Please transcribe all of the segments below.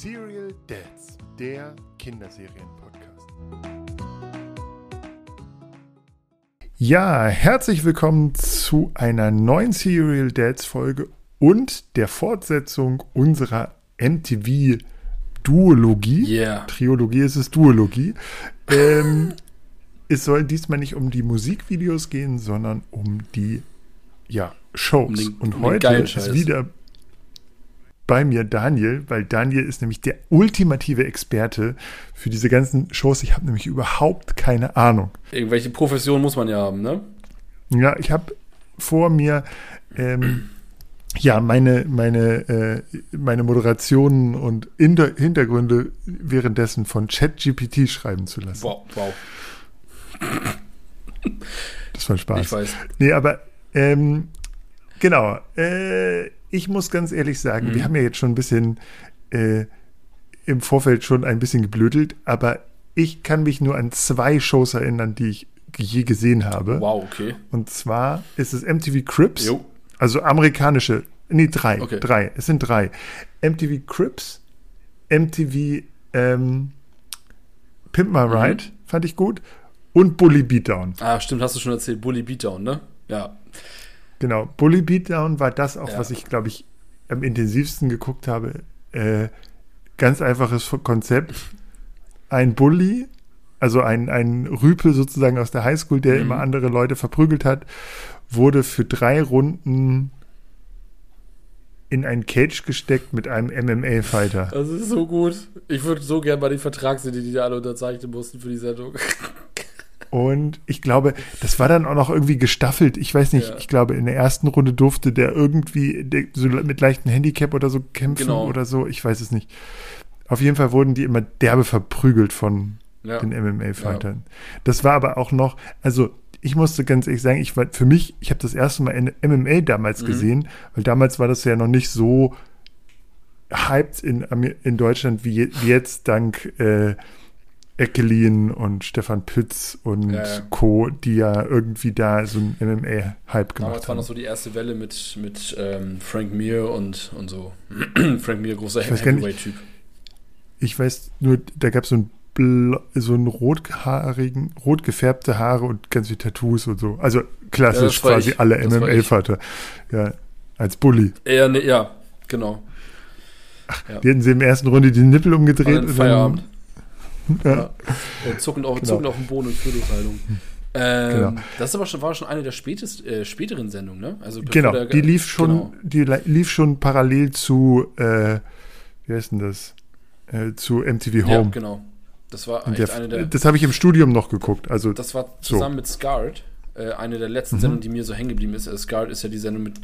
Serial Dads, der Kinderserien-Podcast. Ja, herzlich willkommen zu einer neuen Serial Dads Folge und der Fortsetzung unserer MTV Duologie. Yeah. Triologie ist es Duologie. Ähm, es soll diesmal nicht um die Musikvideos gehen, sondern um die ja, Shows. Um den- und um heute ist wieder bei mir Daniel, weil Daniel ist nämlich der ultimative Experte für diese ganzen Shows. Ich habe nämlich überhaupt keine Ahnung. Irgendwelche Professionen muss man ja haben, ne? Ja, ich habe vor mir ähm, ja meine meine äh, meine Moderationen und Inter Hintergründe währenddessen von ChatGPT schreiben zu lassen. Wow, wow. Das war Spaß. Ich weiß. Nee, aber ähm, genau. Äh, ich muss ganz ehrlich sagen, Mhm. wir haben ja jetzt schon ein bisschen äh, im Vorfeld schon ein bisschen geblödelt, aber ich kann mich nur an zwei Shows erinnern, die ich je gesehen habe. Wow, okay. Und zwar ist es MTV Crips, Jo. also amerikanische, nee, drei, Okay. drei, es sind drei. MTV Crips, MTV ähm, Pimp My Mhm. Ride, fand ich gut, und Bully Beatdown. Ah, stimmt, hast du schon erzählt. Bully Beatdown, ne? Ja. Genau, Bully Beatdown war das auch, Ja. was ich, glaube ich, am intensivsten geguckt habe. Äh, ganz einfaches Konzept. Ein Bully, also ein, ein Rüpel sozusagen aus der Highschool, der Mhm. immer andere Leute verprügelt hat, wurde für drei Runden in ein Cage gesteckt mit einem MMA-Fighter. Das ist so gut. Ich würde so gern mal den Vertrag sehen, den die da alle unterzeichnen mussten für die Sendung. Und ich glaube, das war dann auch noch irgendwie gestaffelt. Ich weiß nicht, Ja. ich glaube, in der ersten Runde durfte der irgendwie der, so mit leichtem Handicap oder so kämpfen Genau. oder so. Ich weiß es nicht. Auf jeden Fall wurden die immer derbe verprügelt von Ja. den MMA-Fightern. Das war aber auch noch, also ich musste ganz ehrlich sagen, ich war für mich, ich habe das erste Mal in MMA damals Mhm. gesehen, weil damals war das ja noch nicht so hyped in, in Deutschland wie, wie jetzt dank äh, Eckelin und Stefan Pütz und Ja, ja. Co., die ja irgendwie da so einen MMA-Hype Damals gemacht war haben. noch so die erste Welle mit, mit ähm, Frank Mir und, und so. Frank Mir, großer Heavyweight-Typ. Ich weiß nur, da gab es so ein bla- so einen rothaarigen, rot gefärbte Haare und ganz viele Tattoos und so. Also Ja, klassisch war quasi ich. alle war. MMA-Vater. Ja, als Bully. Ja, ne, ja, genau. Die hätten sie im ersten Runde die Nippel umgedreht. War dann und Feierabend. Ja. Ja. Äh, zuckend, auf, Genau. zuckend auf dem Boden und Fötushaltung. Ähm, Genau. Das aber schon, war schon eine der spätest, äh, späteren Sendungen, ne? Also Genau, der- die lief schon, Genau. die li- lief schon parallel zu, äh, wie heißt denn das? Äh, zu MTV Ja, Home. genau. Das war Und der, eine der. das habe ich im Studium noch geguckt. Also Das war So. zusammen mit Scarred, äh, eine der letzten Mhm. Sendungen, die mir so hängen geblieben ist. Äh, Scarred ist ja die Sendung mit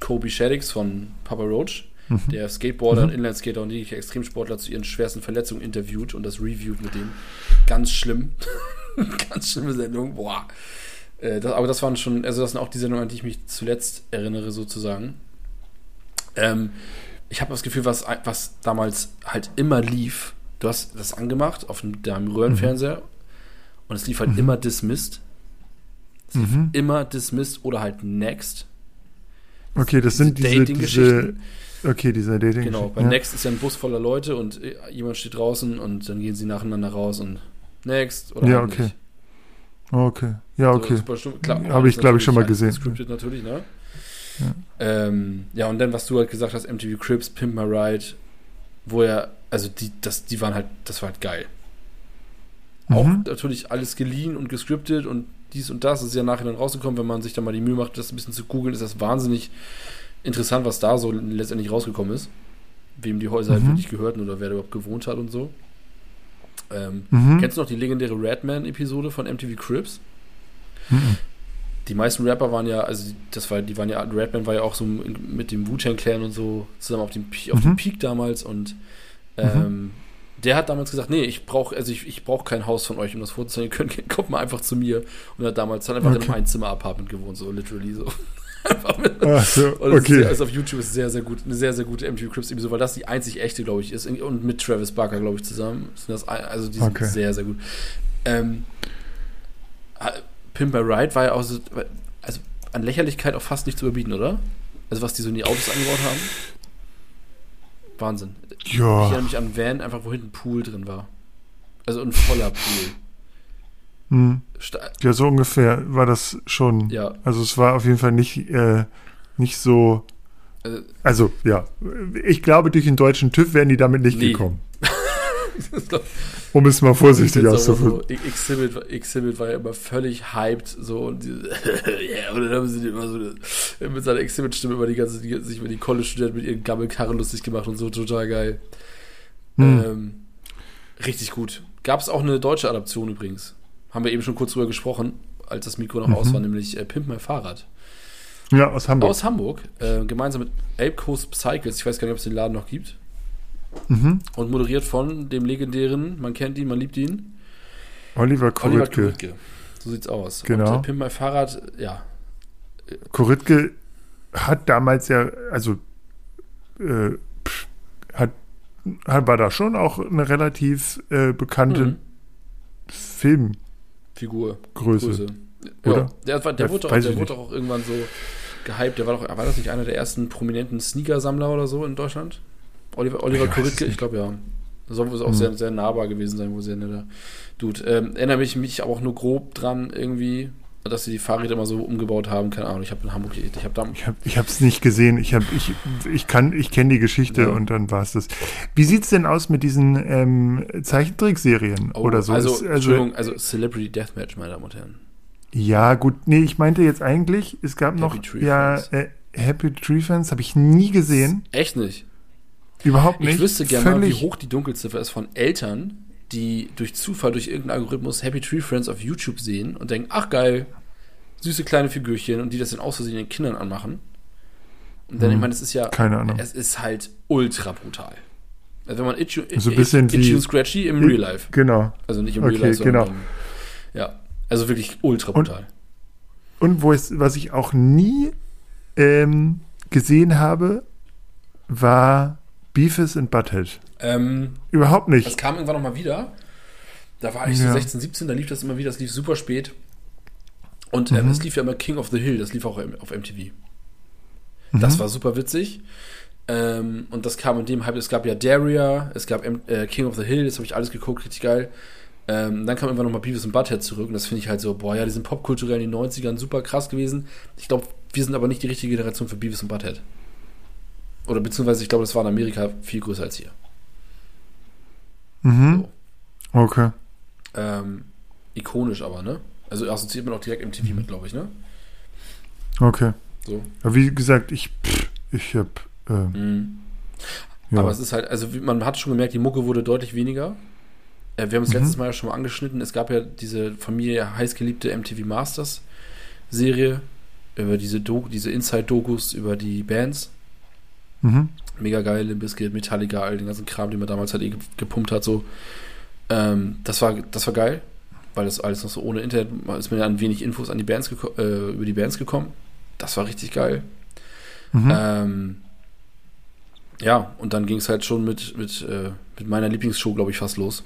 Kobe Shaddix von Papa Roach, Mhm. der Skateboarder und Inlineskater und die Extremsportler zu ihren schwersten Verletzungen interviewt und das reviewt mit denen. Ganz schlimm. Ganz schlimme Sendung. Boah. Äh, das, aber das waren schon, also das sind auch die Sendungen, an die ich mich zuletzt erinnere, sozusagen. Ähm, ich habe das Gefühl, was, was damals halt immer lief, du hast das angemacht auf dem, deinem Röhrenfernseher und es lief halt immer Dismissed. Es lief Mhm. immer Dismissed oder halt Next. okay, das sind diese, diese, Dating-Geschichten. Okay, diese Dating. Genau, bei ja. Next ist ja ein Bus voller Leute und äh, jemand steht draußen und dann gehen sie nacheinander raus und Next oder Ja, okay. nicht. Okay, ja, So, okay. klar, Habe ich, glaube ich, schon mal gesehen. Scripted natürlich, ne? Ja. Ähm, ja, und dann, was du halt gesagt hast, MTV Crips, Pimp My Ride, wo er, also die, das, die waren halt, das war halt geil. Auch Mhm. natürlich alles geliehen und gescriptet und dies und das ist ja nachher dann rausgekommen, wenn man sich dann mal die Mühe macht, das ein bisschen zu googeln, ist das wahnsinnig interessant, was da so letztendlich rausgekommen ist. Wem die Häuser halt Mhm. wirklich gehörten oder wer da überhaupt gewohnt hat und so. Ähm, Mhm. Kennst du noch die legendäre Redman-Episode von MTV Crips? Mhm. Die meisten Rapper waren ja, also das war, die waren ja, Redman war ja auch so mit dem Wu-Tang Clan und so zusammen auf dem, auf Mhm. dem Peak damals und ähm, der hat damals gesagt, nee, ich brauche, also ich, ich brauche kein Haus von euch, um das vorzustellen, ihr könnt, kommt mal einfach zu mir und hat damals hat einfach in Okay. einem Einzimmer-Apartment gewohnt, so literally so. Ach so, okay. also auf YouTube ist sehr, sehr gut, eine sehr, sehr gute MTV Crips Episode, weil das die einzig echte, glaube ich, ist. Und mit Travis Barker, glaube ich, zusammen. Das, also die sind Okay. sehr, sehr gut. Ähm, Pimp My Ride war ja auch so, also an Lächerlichkeit auch fast nicht zu überbieten, oder? Also was die so in die Autos angebaut haben. Wahnsinn. Ja. Ich erinnere mich an Van, einfach wo hinten ein Pool drin war. Also ein voller Pool. Hm. Ja, so ungefähr war das schon. ja, Also es war auf jeden Fall nicht, äh, nicht so. äh, Also, ja. Ich glaube, durch den deutschen TÜV wären die damit nicht Nee. gekommen. Um es mal vorsichtig auszudrücken. so, Exhibit, Exhibit war ja immer völlig hyped, so und diese, ja, und dann haben sie immer so mit seiner Exhibit-Stimme über die ganze, die, sich über die College-Studenten mit ihren Gammelkarren lustig gemacht und so, total geil. Hm. Ähm, richtig gut. Gab es auch eine deutsche Adaption übrigens. Haben wir eben schon kurz drüber gesprochen, als das Mikro noch Mhm. aus war, nämlich äh, Pimp My Fahrrad. Ja, aus Hamburg. Aus Hamburg, äh, gemeinsam mit Ape Coast Cycles, ich weiß gar nicht, ob es den Laden noch gibt, mhm. und moderiert von dem legendären, man kennt ihn, man liebt ihn, Oliver Oliver Koritke. Kuritke. So sieht's aus. Genau. Und äh, Pimp My Fahrrad, ja. Koritke hat damals ja, also äh, pff, hat, hat, war da schon auch eine relativ äh, bekannte Mhm. Filmgröße. Figur. Größe. Oder? Ja, der, der, wurde, auch, weiß der wurde auch irgendwann so gehypt. Der war doch, war das nicht einer der ersten prominenten Sneaker-Sammler oder so in Deutschland? Oliver, Oliver Ich Kuritke, ich glaube ja. Soll wohl auch Hm. sehr, sehr nahbar gewesen sein, wo sehr netter Dude. Ähm, erinnere mich, mich aber auch nur grob dran irgendwie, dass sie die Fahrräder immer so umgebaut haben. Keine Ahnung, ich habe in Hamburg, ich habe da, Ich habe hab's nicht gesehen. Ich hab, ich, ich kann, ich kenne die Geschichte Ja. und dann war es das. Wie sieht's denn aus mit diesen ähm, Zeichentrickserien oh, oder so? Also, Ist- Entschuldigung, also Celebrity Deathmatch, meine Damen und Herren. Ja, gut. Nee, ich meinte jetzt eigentlich, es gab Happy noch Tree ja Friends. äh, Happy Tree Fans habe ich nie gesehen. Echt nicht? Überhaupt nicht. Ich wüsste gerne mal, wie hoch die Dunkelziffer ist von Eltern, die durch Zufall, durch irgendeinen Algorithmus Happy Tree Friends auf YouTube sehen und denken, ach geil, süße kleine Figürchen und die das dann aus Versehen den Kindern anmachen. Und dann, Hm. ich meine, es ist ja, Keine Ahnung. es ist halt ultra brutal. Also wenn man Itchy, So ein bisschen Itchy wie- und Scratchy im Real Life. Genau. Also nicht im Okay, Real Life, sondern genau. im, ja, also wirklich ultra Und- brutal. Und wo es, was ich auch nie ähm, gesehen habe, war Beavis and Butthead. ähm, Überhaupt Das nicht. kam irgendwann nochmal wieder. Da war ich so Ja. 16, 17, da lief das immer wieder, das lief super spät. Und ähm, Mhm. es lief ja immer King of the Hill, das lief auch auf MTV. Mhm. Das war super witzig. Ähm, und das kam in dem Hype, es gab ja Daria, es gab äh, King of the Hill, das habe ich alles geguckt, richtig geil. Ähm, dann kam irgendwann nochmal Beavis und Butthead zurück und das finde ich halt so, boah, ja, die sind popkulturell in den 90ern super krass gewesen. Ich glaube, wir sind aber nicht die richtige Generation für Beavis und Butthead. Oder beziehungsweise, ich glaube, das war in Amerika viel größer als hier. Mhm. So. Okay. Ähm, ikonisch aber, ne? Also assoziiert man auch direkt MTV mit, glaube ich, ne? Okay. So. Aber wie gesagt, ich, pff, ich hab, ähm, Mhm. ja. Aber es ist halt, also man hat schon gemerkt, die Mucke wurde deutlich weniger. Äh, wir haben es Mhm. letztes Mal ja schon mal angeschnitten. Es gab ja diese Familie heißgeliebte MTV Masters Serie über diese, Do diese Inside-Dokus über die Bands. mhm. Mega geil, Limp Bizkit, Metallica, all den ganzen Kram, den man damals halt eh ge- gepumpt hat, so. Ähm, das war, das war geil, weil das alles noch so ohne Internet ist mir dann wenig Infos an die Bands äh, über die Bands gekommen. Das war richtig geil. Mhm. Ähm, ja, und dann ging es halt schon mit, mit, äh, mit meiner Lieblingsshow, glaube ich, fast los.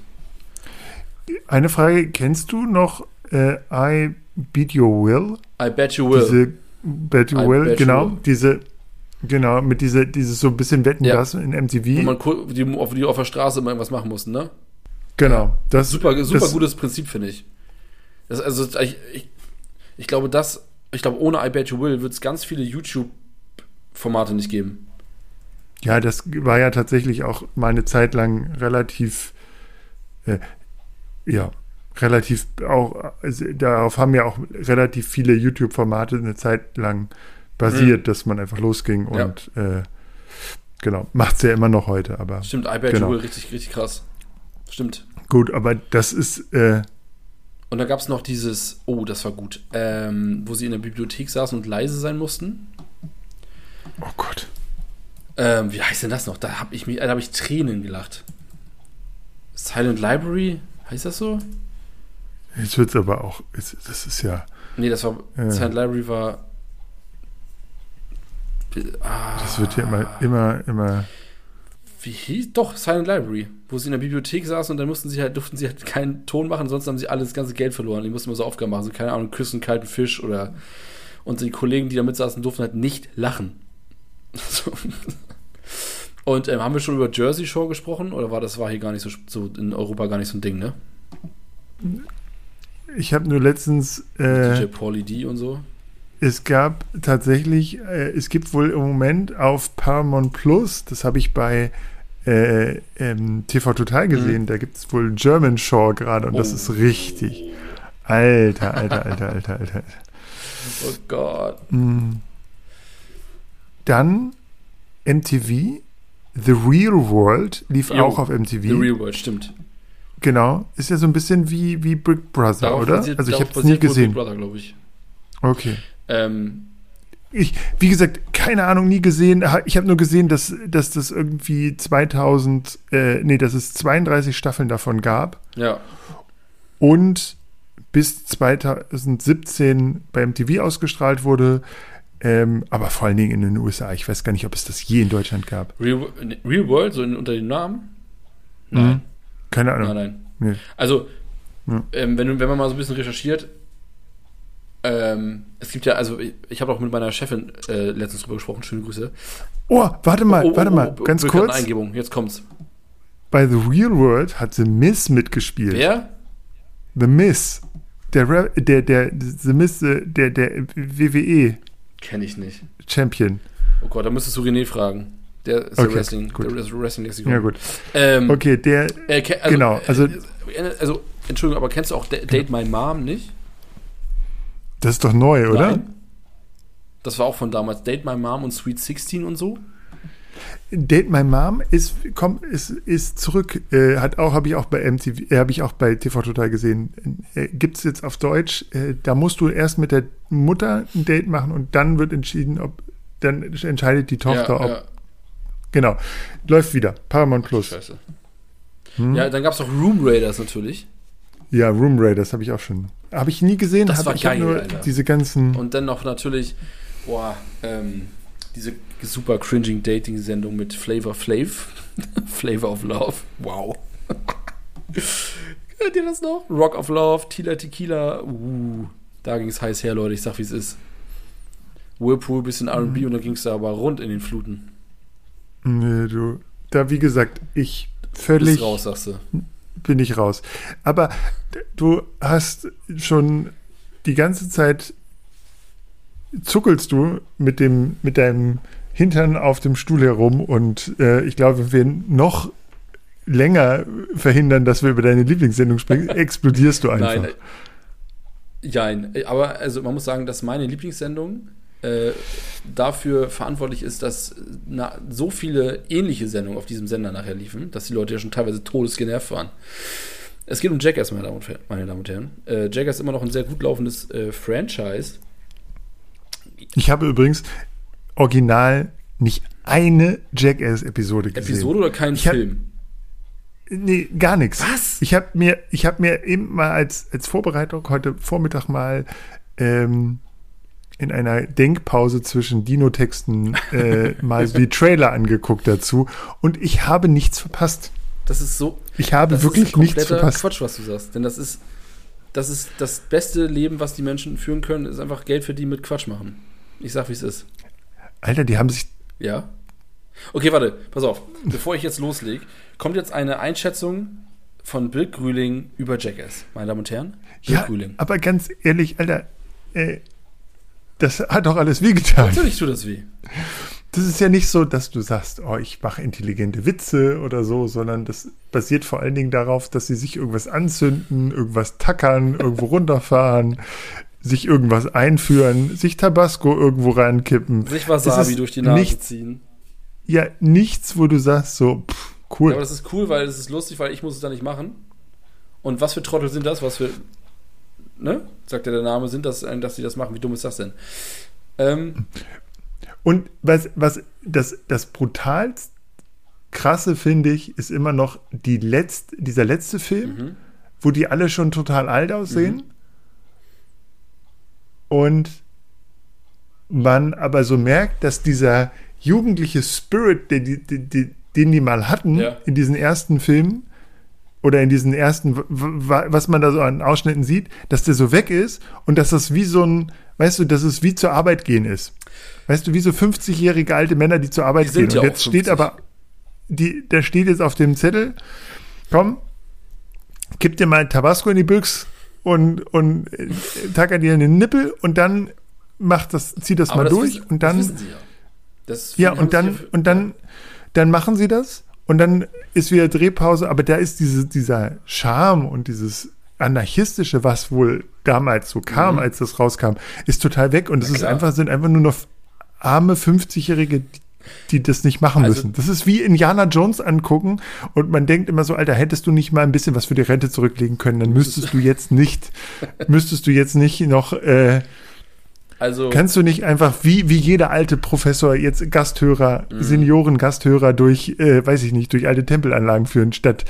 Eine Frage, kennst du noch äh, I Beat Your Will? I bet you will. Diese Bet You I Will, Bet You genau, Will. diese, genau, mit dieser, dieses so ein bisschen Wetten Ja. das in Wo MTV. man ku- die auf, die auf der Straße immer irgendwas machen mussten, ne? Genau, das Super, super das, gutes Prinzip, finde ich. Das, also, ich, ich, ich glaube, das, ich glaube, ohne I Bet You Will wird es ganz viele YouTube-Formate nicht geben. Ja, das war ja tatsächlich auch mal eine Zeit lang relativ, äh, ja, relativ auch, also darauf haben ja auch relativ viele YouTube-Formate eine Zeit lang basiert, dass man einfach losging Ja. und äh, genau, macht's ja immer noch heute, aber Stimmt, I Bet Genau. You Will, richtig, richtig krass. Stimmt. gut, aber das ist, äh, Und da gab es noch dieses, oh, das war gut, ähm, wo sie in der Bibliothek saßen und leise sein mussten. oh Gott, Ähm, wie heißt denn das noch? Da habe ich mich, da habe ich Tränen gelacht. Silent Library, heißt das so? jetzt wird's aber auch, es- das ist ja, Nee, das war Ja. Silent Library war. Ah, das wird ja immer, immer, immer, Wie hieß? Doch, Silent Library, wo sie in der Bibliothek saßen und dann mussten sie halt, durften sie halt keinen Ton machen, sonst haben sie alles ganze Geld verloren. Die mussten immer so Aufgaben machen, so keine Ahnung, küssen kalten Fisch oder und die Kollegen, die da mit saßen, durften halt nicht lachen. So. Und ähm, haben wir schon über Jersey Shore gesprochen oder war das war hier gar nicht so, so in Europa gar nicht so ein Ding, ne? Ich habe nur letztens. Äh, DJ Pauly D und so. Es gab tatsächlich, äh, es gibt wohl im Moment auf Paramount Plus, das habe ich bei äh, ähm, TV Total gesehen, mhm. da gibt es wohl German Shore gerade und oh. das ist richtig. Alter, alter, alter, alter, alter. Oh Gott. Mhm. Dann MTV, The Real World lief jo, auch auf MTV. The Real World, stimmt. Genau, ist ja so ein bisschen wie, wie Brick Brother, darauf oder? Basiert, also ich habe es nie gesehen. Brick Brother, glaube ich. Okay. Ähm, ich, wie gesagt, keine Ahnung, nie gesehen. Ich habe nur gesehen, dass, dass das irgendwie 2000, äh, nee, dass es 32 Staffeln davon gab. Ja. Und bis 2017 beim TV ausgestrahlt wurde. Ähm, aber vor allen Dingen in den USA. Ich weiß gar nicht, ob es das je in Deutschland gab. Real, Real World, so in, unter dem Namen? Nein. Mhm. Keine Ahnung. Nein, nein. Nee. Also, ja. ähm, wenn, wenn man mal so ein bisschen recherchiert, ähm, es gibt ja, also ich, ich habe auch mit meiner Chefin äh, letztens drüber gesprochen, schöne Grüße. Oh, warte mal, oh, oh, warte mal, oh, ganz kurz. Eingebung, jetzt kommt's. Bei The Real World hat The Miss mitgespielt. Wer? The Miss. Der, der, der, The Miss, äh, der, der WWE. Kenne ich nicht. Champion. Oh Gott, da müsstest du René fragen. Der ist okay, der Wrestling, gut. der Wrestling Lexikon. Ja, gut. Ähm, okay, der, äh, also, genau, also, also, Entschuldigung, aber kennst du auch Date My Mom nicht? Das ist doch neu, oder? Nein. Das war auch von damals. Date My Mom und Sweet 16 und so. Date My Mom ist, komm, ist, ist zurück. Äh, hat auch, habe ich auch bei MTV, äh, habe ich auch bei TV Total gesehen. Äh, Gibt es jetzt auf Deutsch. Äh, da musst du erst mit der Mutter ein Date machen und dann wird entschieden, ob, dann entscheidet die Tochter, ja, ob. Ja. Genau. Läuft wieder. Paramount Plus. Scheiße. Hm? Ja, dann gab es auch Room Raiders natürlich. Ja, Room Raiders habe ich auch schon. Habe ich nie gesehen. Das war ich geil, nur Alter. diese ganzen. Und dann noch natürlich, boah, ähm, diese super cringing Dating-Sendung mit Flavor Flav. Flavor of Love. Wow. Hört ihr das noch? Rock of Love, Tila Tequila. Uh, da ging es heiß her, Leute. Ich sag, wie es ist. Whirlpool, bisschen RB mhm. und dann ging es da aber rund in den Fluten. Nee, du. Da, wie gesagt, ich völlig. Bist raus, sagst du bin ich raus. Aber du hast schon die ganze Zeit zuckelst du mit dem, mit deinem Hintern auf dem Stuhl herum und äh, ich glaube, wenn wir noch länger verhindern, dass wir über deine Lieblingssendung sprechen, explodierst du einfach. Nein, Nein, aber also man muss sagen, dass meine Lieblingssendung äh, dafür verantwortlich ist, dass na, so viele ähnliche Sendungen auf diesem Sender nachher liefen, dass die Leute ja schon teilweise todesgenervt waren. Es geht um Jackass, meine Damen und, meine Damen und Herren. Äh, Jackass ist immer noch ein sehr gut laufendes äh, Franchise. Ich habe übrigens original nicht eine Jackass-Episode gesehen. Episode oder keinen ich Film? Nee, gar nichts. Was? Ich habe mir, ich habe mir eben mal als, als Vorbereitung heute Vormittag mal ähm, in einer Denkpause zwischen Dino-Texten äh, mal die Trailer angeguckt dazu und ich habe nichts verpasst. Das ist so. Ich habe wirklich nichts verpasst. Quatsch, was du sagst. Denn das ist, das ist das beste Leben, was die Menschen führen können, ist einfach Geld verdienen mit Quatsch machen. Ich sag, wie es ist. Alter, die haben sich. Ja. Okay, warte, pass auf. Bevor ich jetzt loslege, kommt jetzt eine Einschätzung von Bill Grüling über Jackass, meine Damen und Herren. Bill ja, Grüling. aber ganz ehrlich, Alter, äh, das hat doch alles wehgetan. Natürlich tut das weh. Das ist ja nicht so, dass du sagst, oh, ich mache intelligente Witze oder so, sondern das basiert vor allen Dingen darauf, dass sie sich irgendwas anzünden, irgendwas tackern, irgendwo runterfahren, sich irgendwas einführen, sich Tabasco irgendwo reinkippen. Sich Wasabi durch die Nase nicht, ziehen. Ja, nichts, wo du sagst, so, pff, cool. Ja, aber das ist cool, weil es ist lustig, weil ich muss es da nicht machen. Und was für Trottel sind das? Was für ne? Sagt ja der Name, sind das, äh, dass sie das machen. Wie dumm ist das denn? Ähm, und was, was das, das brutalst krasse finde ich, ist immer noch die letzt, dieser letzte Film, mhm. wo die alle schon total alt aussehen. Mhm. Und man aber so merkt, dass dieser jugendliche Spirit, den die, den, den die mal hatten ja. in diesen ersten Filmen, oder in diesen ersten, was man da so an Ausschnitten sieht, dass der so weg ist und dass das wie so ein, weißt du, dass es wie zur Arbeit gehen ist. Weißt du, wie so 50-jährige alte Männer, die zur Arbeit die gehen. Ja und jetzt steht aber, die, da steht jetzt auf dem Zettel, komm, kipp dir mal Tabasco in die Büchse und, und äh, tacker dir in den Nippel und dann macht das, zieh das Aber mal das durch wissen- und dann. Das wissen sie ja. Das Ja, und dann, und dann, dann machen sie das und dann ist wieder Drehpause, aber da ist diese, dieser Charme und dieses anarchistische, was wohl damals so kam, Mhm. als das rauskam, ist total weg und es ist einfach, sind einfach nur noch arme 50-Jährige, die, die das nicht machen Also- müssen. Das ist wie Indiana Jones angucken und man denkt immer so, Alter, hättest du nicht mal ein bisschen was für die Rente zurücklegen können, dann müsstest du jetzt nicht, müsstest du jetzt nicht noch, äh, Also, Kannst du nicht einfach wie, wie jeder alte Professor jetzt Gasthörer, Mhm. Senioren-Gasthörer durch, äh, weiß ich nicht, durch alte Tempelanlagen führen, statt,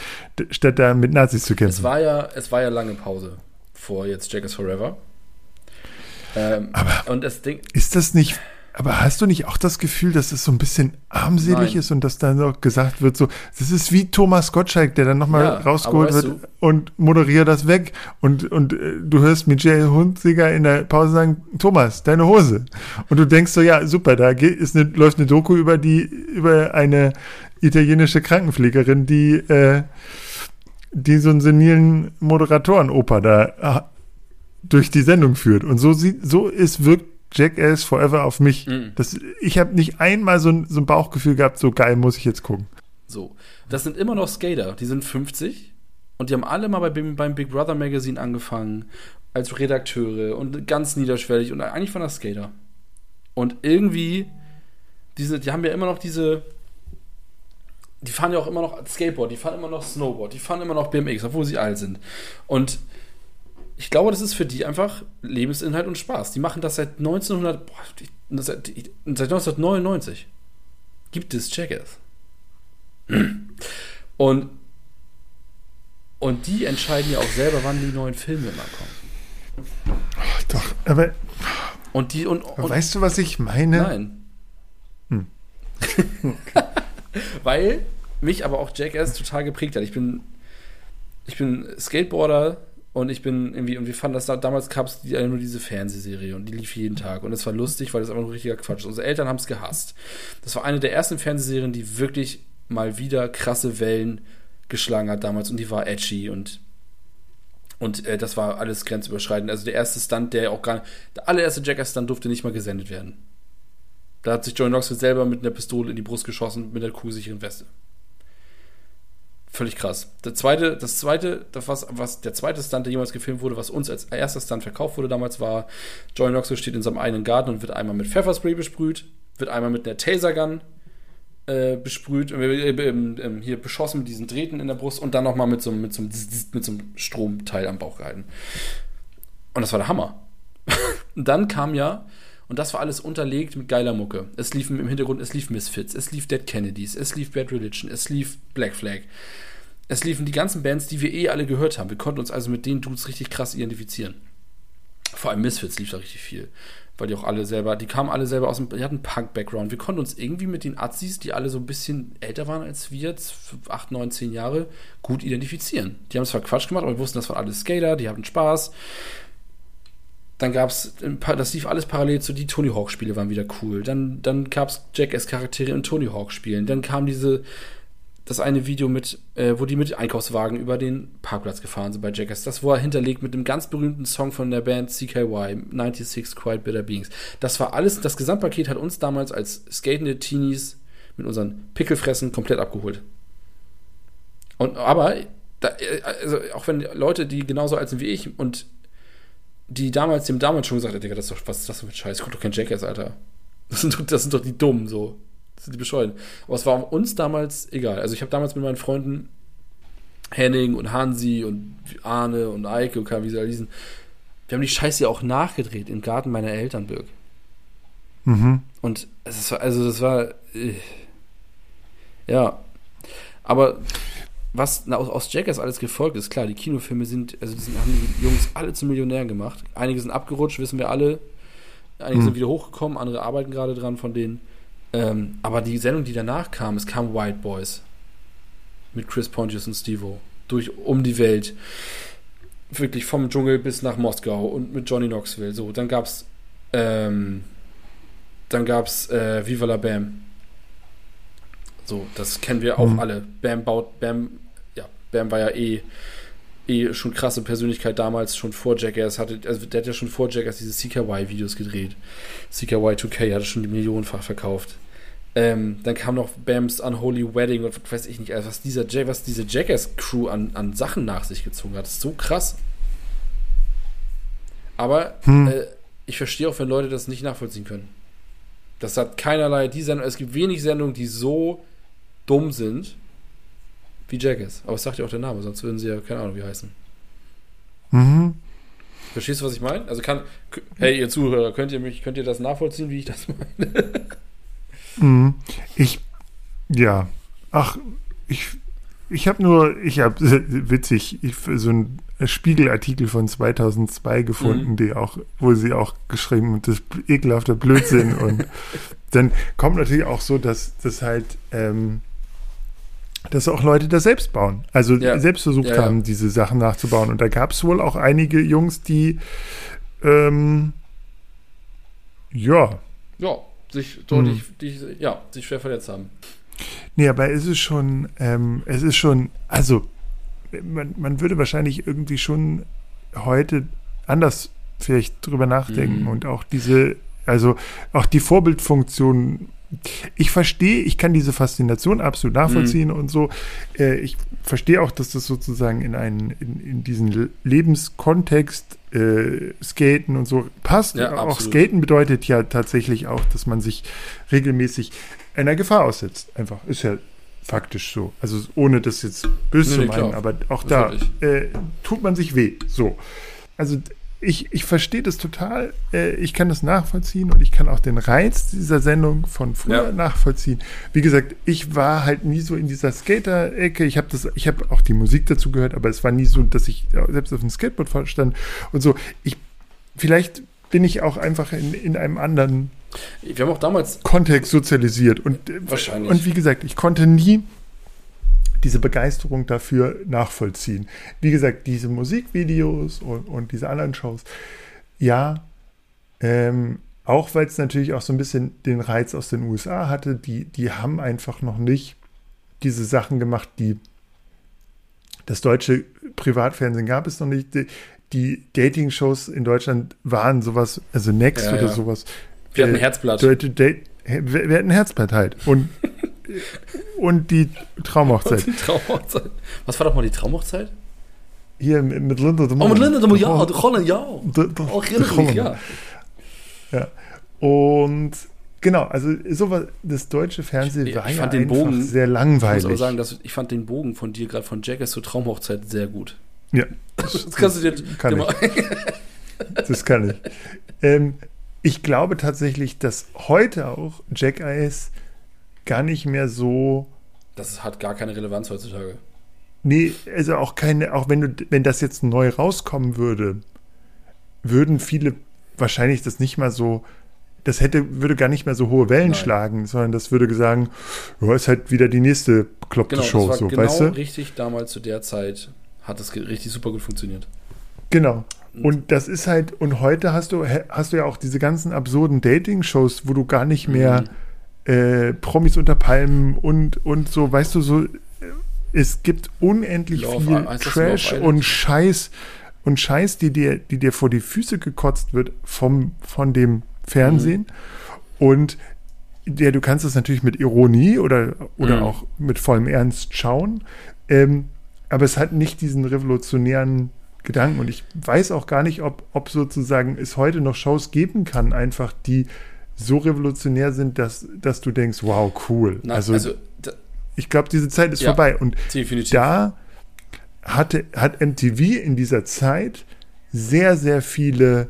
statt da mit Nazis zu es kämpfen? war ja, es war ja lange Pause vor jetzt Jack is Forever. Ähm, Aber- und das Ding, Ist das nicht, aber hast du nicht auch das Gefühl, dass es so ein bisschen armselig Nein. ist und dass dann noch gesagt wird, so, das ist wie Thomas Gottschalk, der dann nochmal Ja, rausgeholt wird und moderiert das weg und, und äh, du hörst Michael Hunziger in der Pause sagen, Thomas, deine Hose. Und du denkst so, ja, super, da geht, ist eine, läuft eine Doku über die, über eine italienische Krankenpflegerin, die, äh, die so einen senilen Moderatoren-Oper da äh, durch die Sendung führt. Und so sieht, so ist, wirkt Jackass Forever auf mich. Mhm. Das, ich habe nicht einmal so ein, so ein Bauchgefühl gehabt, so geil muss ich jetzt gucken. so. Das sind immer noch Skater, die sind 50 und die haben alle mal bei, beim Big Brother Magazine angefangen als Redakteure und ganz niederschwellig und eigentlich waren das Skater. Und irgendwie, diese, die haben ja immer noch diese, die fahren ja auch immer noch Skateboard, die fahren immer noch Snowboard, die fahren immer noch BMX, obwohl sie alt sind. Und ich glaube, das ist für die einfach Lebensinhalt und Spaß. Die machen das seit 1900, boah, die, seit, seit 1999 gibt es Jackass. Und, und die entscheiden ja auch selber, wann die neuen Filme immer kommen. Doch, aber Und die und, und weißt du, was ich meine? nein. Hm. Weil mich aber auch Jackass total geprägt hat. Ich bin ich bin Skateboarder und ich bin irgendwie und wir fanden das da, damals gab es die, nur diese Fernsehserie und die lief jeden Tag und es war lustig, weil das einfach nur richtiger Quatsch ist. Unsere Eltern haben es gehasst. Das war eine der ersten Fernsehserien, die wirklich mal wieder krasse Wellen geschlagen hat damals und die war edgy und und äh, das war alles grenzüberschreitend. Also der erste Stunt, der auch gar der allererste Jackass-Stunt durfte nicht mal gesendet werden. Da hat sich Johnny Knoxville selber mit einer Pistole in die Brust geschossen mit einer kugelsicheren Weste. Völlig krass. Der zweite, das zweite, das was, was der zweite Stunt, der jemals gefilmt wurde, was uns als erster Stunt verkauft wurde damals, war Johnny Knoxville steht in seinem eigenen Garten und wird einmal mit Pfefferspray besprüht, wird einmal mit einer Tasergun äh, besprüht, äh, äh, äh, hier beschossen mit diesen Drähten in der Brust und dann nochmal mit so, mit, so, mit so einem Stromteil am Bauch gehalten. Und das war der Hammer. und dann kam ja, und das war alles unterlegt mit geiler Mucke. Es lief im Hintergrund, es lief Misfits, es lief Dead Kennedys, es lief Bad Religion, es lief Black Flag. Es liefen die ganzen Bands, die wir eh alle gehört haben. Wir konnten uns also mit den Dudes richtig krass identifizieren. Vor allem Misfits lief da richtig viel. Weil die auch alle selber, die kamen alle selber aus dem, die hatten Punk-Background. Wir konnten uns irgendwie mit den Azis, die alle so ein bisschen älter waren als wir, jetzt 8, 9, 10 Jahre, gut identifizieren. Die haben zwar Quatsch gemacht, aber wir wussten, das waren alles Skater, die hatten Spaß. Dann gab es, das lief alles parallel zu die Tony Hawk-Spiele waren wieder cool. Dann, dann gab es Jackass-Charaktere in Tony Hawk-Spielen. Dann kam diese, das eine Video mit, äh, wo die mit Einkaufswagen über den Parkplatz gefahren sind bei Jackass. Das war hinterlegt mit einem ganz berühmten Song von der Band CKY, 96 Quiet Bitter Beings. Das war alles, das Gesamtpaket hat uns damals als skatende Teenies mit unseren Pickelfressen komplett abgeholt. Und aber, da, äh, also auch wenn Leute, die genauso alt sind wie ich und die damals, dem damals schon gesagt hat, Digga, das ist doch, was ist das für ein Scheiß? Guck doch kein Jackass, Alter. Das sind, doch- das sind doch die Dummen, so. Das sind die Bescheuerten. Aber es war uns damals egal. Also ich habe damals mit meinen Freunden Henning und Hansi und Arne und Eike und wie sie alle hießen, wir haben die Scheiße ja auch nachgedreht im Garten meiner Eltern, Birg. Mhm. Und es war, also das war, äh, ja. Aber was na, aus, aus Jackass alles gefolgt ist, klar, die Kinofilme sind, also die sind, haben die Jungs alle zu Millionären gemacht. Einige sind abgerutscht, wissen wir alle. Einige Hm. sind wieder hochgekommen, andere arbeiten gerade dran von denen. Ähm, aber die Sendung, die danach kam, es kam White Boys. Mit Chris Pontius und Stevo. Durch um die Welt. Wirklich vom Dschungel bis nach Moskau und mit Johnny Knoxville. So, dann gab's, ähm, dann gab's äh, Viva la Bam. So, das kennen wir auch mhm. alle. Bam baut, Bam, Bam war ja eh, eh schon krasse Persönlichkeit damals, schon vor Jackass. Hatte, also der hat ja schon vor Jackass diese CKY-Videos gedreht. CKY 2K hatte schon die millionenfach verkauft. Ähm, dann kam noch Bams Unholy Wedding und weiß ich nicht, also was, dieser, was diese Jackass-Crew an, an Sachen nach sich gezogen hat. Das ist so krass. Aber hm. äh, ich verstehe auch, wenn Leute das nicht nachvollziehen können. Das hat keinerlei, die Sendung, es gibt wenig Sendungen, die so dumm sind wie Jackass. Aber es sagt ja auch der Name, sonst würden sie ja keine Ahnung wie heißen. Mhm. Verstehst du, was ich meine? Also kann, hey, ihr Zuhörer, könnt ihr mich, könnt ihr das nachvollziehen, wie ich das meine? mhm. Ich, ja, ach, ich, ich habe nur, ich habe, witzig, ich, so ein Spiegelartikel von 2002 gefunden, mhm. die auch, wo sie auch geschrieben und das ekelhafte Blödsinn und dann kommt natürlich auch so, dass das halt, ähm, dass auch Leute das selbst bauen. Also ja. selbst versucht ja, ja. haben, diese Sachen nachzubauen. Und da gab es wohl auch einige Jungs, die ähm, ja. Ja, sich deutlich, hm. die, ja, sich schwer verletzt haben. Nee, aber es ist schon, ähm, es ist schon, also man, man würde wahrscheinlich irgendwie schon heute anders vielleicht drüber nachdenken mhm. und auch diese, also auch die Vorbildfunktion. Ich verstehe, ich kann diese Faszination absolut nachvollziehen mhm. und so. Äh, ich verstehe auch, dass das sozusagen in einen, in, in diesen Lebenskontext äh, Skaten und so passt. Ja, auch Skaten bedeutet ja tatsächlich auch, dass man sich regelmäßig einer Gefahr aussetzt. Einfach. Ist ja faktisch so. Also ohne das jetzt böse nee, zu meinen, klar. aber auch da äh, tut man sich weh. So. Also ich, ich verstehe das total, äh, ich kann das nachvollziehen und ich kann auch den Reiz dieser Sendung von früher ja. nachvollziehen. Wie gesagt, ich war halt nie so in dieser Skater-Ecke. Ich habe das, ich habe auch die Musik dazu gehört, aber es war nie so, dass ich selbst auf dem Skateboard stand und so. Ich, vielleicht bin ich auch einfach in, in einem anderen wir haben auch damals Kontext sozialisiert und äh, wahrscheinlich. Und wie gesagt, ich konnte nie diese Begeisterung dafür nachvollziehen. Wie gesagt, diese Musikvideos und, und diese anderen Shows, ja, ähm, auch weil es natürlich auch so ein bisschen den Reiz aus den USA hatte, die, die haben einfach noch nicht diese Sachen gemacht, die das deutsche Privatfernsehen gab es noch nicht. Die, die Dating-Shows in Deutschland waren sowas, also Next ja, oder ja. sowas, wir hatten ein Herzblatt. wir hatten Herzblatt halt. Und, und die Traumhochzeit. die Traumhochzeit. Was war doch mal die Traumhochzeit? Hier mit Linda de Mol. Oh, mit Linda de Mol, ja. Holland, ja. De, de, oh, ich mich, ja. Ja. Und genau, also sowas, das deutsche Fernsehen ich, war ich fand ja den Bogen, sehr langweilig. Ich muss aber sagen, dass ich fand den Bogen von dir gerade von Jackass zur Traumhochzeit sehr gut. Ja. Das, das kannst du dir kann ich. Das kann ich. Ähm, ich glaube tatsächlich, dass heute auch Jackass gar nicht mehr so. Das hat gar keine Relevanz heutzutage. Nee, also auch keine, auch wenn du, wenn das jetzt neu rauskommen würde, würden viele wahrscheinlich das nicht mal so, das hätte, würde gar nicht mehr so hohe Wellen Nein. schlagen, sondern das würde sagen, ja, ist halt wieder die nächste bekloppte genau, Show, das war so, genau weißt du? richtig damals zu der Zeit hat das richtig super gut funktioniert. Genau. Und das ist halt, und heute hast du, hast du ja auch diese ganzen absurden Dating-Shows, wo du gar nicht mehr mhm. Äh, Promis unter Palmen und, und so, weißt du, so, äh, es gibt unendlich Love, viel Trash und Scheiß und Scheiß, die dir, die dir vor die Füße gekotzt wird vom, von dem Fernsehen. Mhm. Und ja, du kannst es natürlich mit Ironie oder, oder mhm. auch mit vollem Ernst schauen. Ähm, aber es hat nicht diesen revolutionären Gedanken. Und ich weiß auch gar nicht, ob, ob sozusagen es heute noch Shows geben kann, einfach die so revolutionär sind, dass, dass du denkst, wow, cool. Na, also, also ich glaube, diese Zeit ist ja, vorbei. Und definitiv. da hatte, hat MTV in dieser Zeit sehr, sehr viele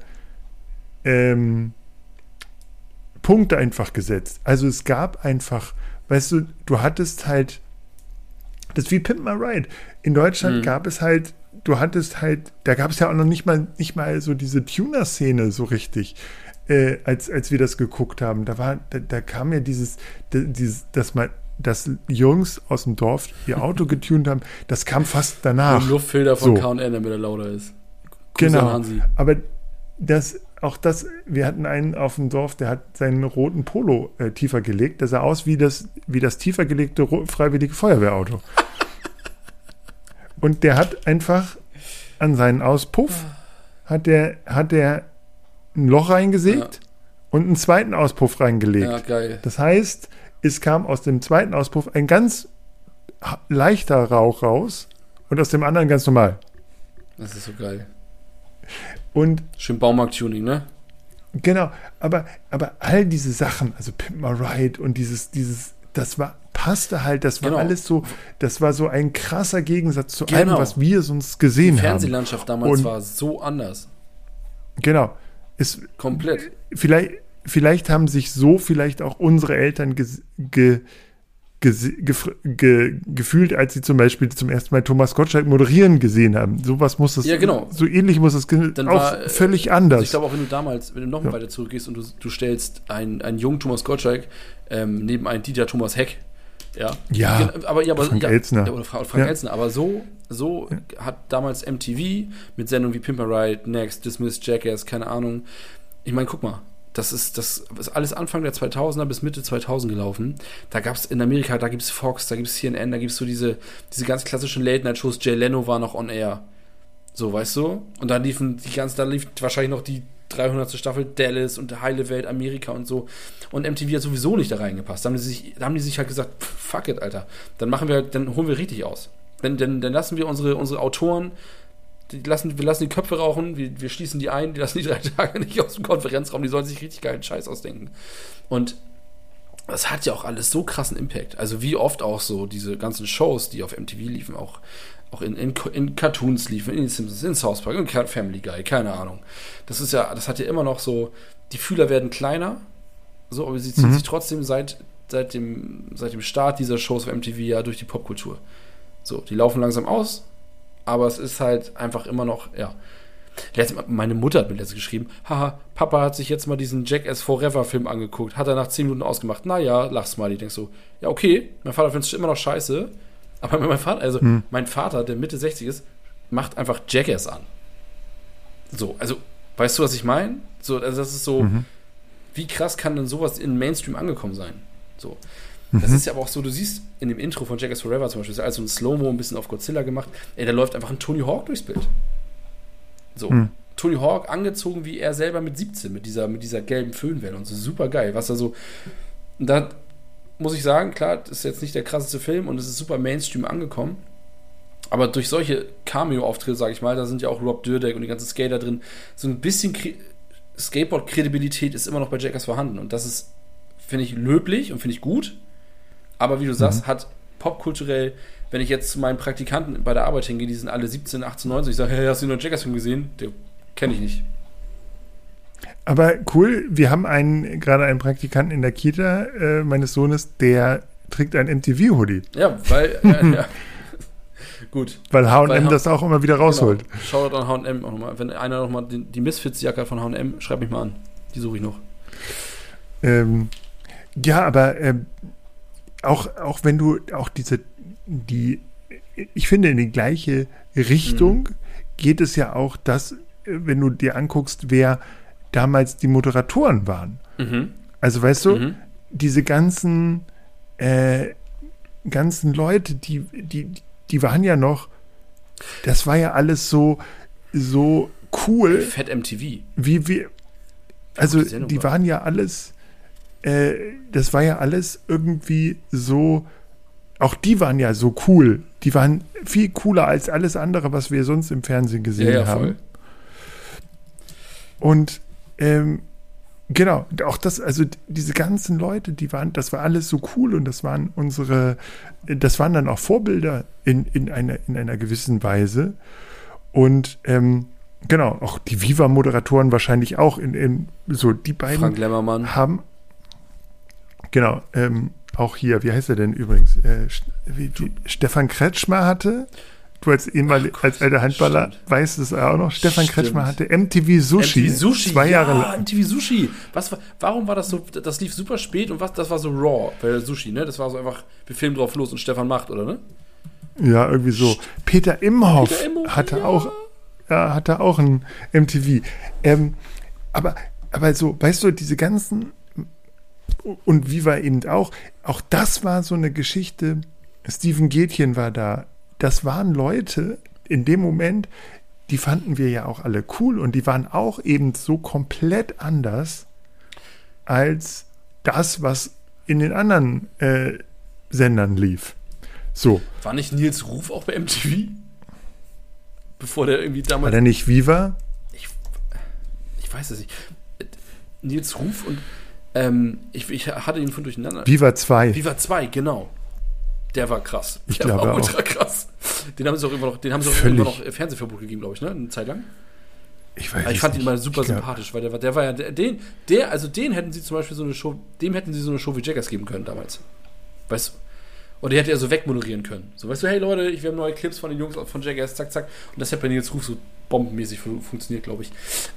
ähm, Punkte einfach gesetzt. Also es gab einfach, weißt du, du hattest halt, das ist wie Pimp My Ride. In Deutschland mhm. gab es halt du hattest halt, da gab es ja auch noch nicht mal, nicht mal so diese Tuner-Szene so richtig, äh, als, als wir das geguckt haben. Da war, da, da kam ja dieses, dieses, dass man, dass Jungs aus dem Dorf ihr Auto getunt haben, das kam fast danach. Ein Luftfilter von so. KN, damit er lauter ist. Grüße genau. Aber das, auch das, wir hatten einen auf dem Dorf, der hat seinen roten Polo äh, tiefer gelegt. Der sah aus wie das, wie das tiefer gelegte freiwillige Feuerwehrauto. Und der hat einfach an seinen Auspuff hat der, hat der ein Loch reingesägt und einen zweiten Auspuff reingelegt. Ja, geil. Das heißt, es kam aus dem zweiten Auspuff ein ganz leichter Rauch raus und aus dem anderen ganz normal. Das ist so geil. Und Schön Baumarkt-Tuning, ne? genau, aber, aber all diese Sachen, also Pimp My Ride und dieses, dieses, das war, passte halt, das war Genau. alles so, das war so ein krasser Gegensatz zu Genau. allem, was wir sonst Die gesehen haben. Fernsehlandschaft damals Und- war so anders. Genau. Es, Komplett. vielleicht, vielleicht haben sich so vielleicht auch unsere Eltern ge, gef- ge, gefühlt, als sie zum Beispiel zum ersten Mal Thomas Gottschalk moderieren gesehen haben. Sowas muss das, Ja, genau. so ähnlich muss es ge- Dann auch war, äh, völlig Also anders. ich glaube auch, wenn du damals, wenn du noch Ja. weiter zurückgehst und du, du stellst einen, einen jungen Thomas Gottschalk ähm, neben einen Dieter Thomas Heck, ja. Ja, aber, ja, aber, Frank ja, Elstner. Ja, oder Fra- Frank Ja. Elstner. Aber so, so hat damals MTV mit Sendungen wie Pimper Ride, Next, Dismissed, Jackass, keine Ahnung. Ich meine, guck mal. Das ist, das ist alles Anfang der 2000er bis Mitte 2000 gelaufen. Da gab es in Amerika, da gibt es Fox, da gibt es CNN, da gibt es so diese, diese ganz klassischen Late-Night-Shows. Jay Leno war noch on air. So, weißt du? Und da liefen die ganzen, da lief wahrscheinlich noch die 300. Staffel Dallas und Heile Welt Amerika und so. Und MTV hat sowieso nicht da reingepasst. Da haben die sich, haben die sich halt gesagt, fuck it, Alter. Dann machen wir, dann holen wir richtig aus. Dann, dann, dann lassen wir unsere, unsere Autoren, lassen, wir lassen die Köpfe rauchen, wir, wir schließen die ein, die lassen die drei Tage nicht aus dem Konferenzraum, die sollen sich richtig geilen Scheiß ausdenken. Und das hat ja auch alles so krassen Impact. Also wie oft auch so diese ganzen Shows, die auf MTV liefen, auch, auch in, in, in Cartoons liefen, in den Simpsons, in South Park, in Family Guy, keine Ahnung. Das ist ja, das hat ja immer noch so, die Fühler werden kleiner, so, aber sie ziehen Mhm. sich trotzdem seit, seit, dem, seit dem Start dieser Shows auf MTV ja durch die Popkultur. So, die laufen langsam aus, aber es ist halt einfach immer noch, ja. Letztes Mal, meine Mutter hat mir letztens geschrieben, haha, Papa hat sich jetzt mal diesen Jackass Forever Film angeguckt, hat er nach 10 Minuten ausgemacht. Naja, lach's mal. Ich denk so, ja, okay, mein Vater findet es immer noch scheiße, aber mein Vater, also Hm. mein Vater, der Mitte 60 ist, macht einfach Jackass an. So, also, weißt du, was ich meine? So, also das ist so, Mhm. wie krass kann denn sowas in Mainstream angekommen sein? So. Das Mhm. ist ja aber auch so, du siehst in dem Intro von Jackass Forever zum Beispiel, ist also ein Slow-Mo ein bisschen auf Godzilla gemacht, ey, da läuft einfach ein Tony Hawk durchs Bild. So. Hm. Tony Hawk angezogen wie er selber mit 17, mit dieser, mit dieser gelben Föhnwelle und so super geil. Was er so. Da muss ich sagen, klar, das ist jetzt nicht der krasseste Film und es ist super Mainstream angekommen. Aber durch solche Cameo-Auftritte, sage ich mal, da sind ja auch Rob Dyrdek und die ganzen Skater drin, so ein bisschen Skateboard-Kredibilität ist immer noch bei Jackass vorhanden. Und das ist, finde ich, löblich und finde ich gut. Aber wie du sagst, hat popkulturell, wenn ich jetzt zu meinen Praktikanten bei der Arbeit hingehe, die sind alle 17, 18, 19, ich sage, hey, hast du den neuen Jackass-Film gesehen? Der kenne ich nicht. Aber cool, wir haben einen, gerade einen Praktikanten in der Kita äh, meines Sohnes, der trägt ein MTV-Hoodie, Ja, weil, ja, ja. Gut. weil H&M das auch immer wieder rausholt. Genau. Shoutout an H&M auch nochmal. Wenn einer nochmal die, die Misfits-Jacke von H&M, schreib mich mal an. Die suche ich noch. Ähm, ja, aber ähm, auch, auch wenn du auch diese, die, ich finde, in die gleiche Richtung Mhm. geht es ja auch, dass, äh, wenn du dir anguckst, wer damals die Moderatoren waren. Mhm. Also weißt du, Mhm. diese ganzen, äh, ganzen Leute, die, die, die waren ja noch, das war ja alles so, so cool, Fett MTV. wie wir, also die die war. waren ja alles, äh, das war ja alles irgendwie so, auch die waren ja so cool. Die waren viel cooler als alles andere, was wir sonst im Fernsehen gesehen Ja, ja, haben. voll. Und ähm, genau, auch das, also diese ganzen Leute, die waren, das war alles so cool und das waren unsere, das waren dann auch Vorbilder in, in, einer, in einer gewissen Weise. Und ähm, genau, auch die Viva-Moderatoren wahrscheinlich auch in, in so die beiden Frank Lemmermann. haben genau, ähm, auch hier, wie heißt er denn übrigens? Äh, wie, wie, Stefan Kretschmer hatte, du als ehemalig, Ach Gott, als alter Handballer stimmt. weißt es auch noch, Stefan Stimmt. Kretschmer hatte MTV Sushi, MTV Sushi. zwei Jahre ja, lang. MTV Sushi. Was, war- warum war das so, das lief super spät und was, das war so raw, weil Sushi, ne? Das war so einfach, wir filmen drauf los und Stefan macht, oder ne? Ja, irgendwie so. Peter Imhoff Peter Imhoff, hatte ja. auch ja, hatte auch ein MTV. Ähm, aber, aber so, weißt du, diese ganzen und wie war eben auch, auch das war so eine Geschichte. Steven Gätchen war da. Das waren Leute in dem Moment, die fanden wir ja auch alle cool und die waren auch eben so komplett anders als das, was in den anderen äh, Sendern lief. So. War nicht Nils Ruf auch bei MTV? Bevor der irgendwie damals. War der nicht Viva? Ich, ich weiß es nicht. Nils Ruf und ähm, ich, ich, hatte ihn von durcheinander. Viva 2. Viva 2, genau. Der war krass. Ich der glaube war ultra auch. krass. Den haben sie auch immer noch, den haben sie auch immer noch Fernsehverbot gegeben, glaube ich, ne? Eine Zeit lang. Ich weiß Aber ich fand ihn nicht. mal super sympathisch, weil der war, der war ja der, den, der, also den hätten sie zum Beispiel so eine Show, dem hätten sie so eine Show wie Jackers geben können damals. Weißt du? Und die hätte er so wegmoderieren können. So, weißt du, hey Leute, ich, wir haben neue Clips von den Jungs von Jackass, zack, zack. Und das hätte bei Nils Ruf so bombenmäßig fun funktioniert, glaube ich.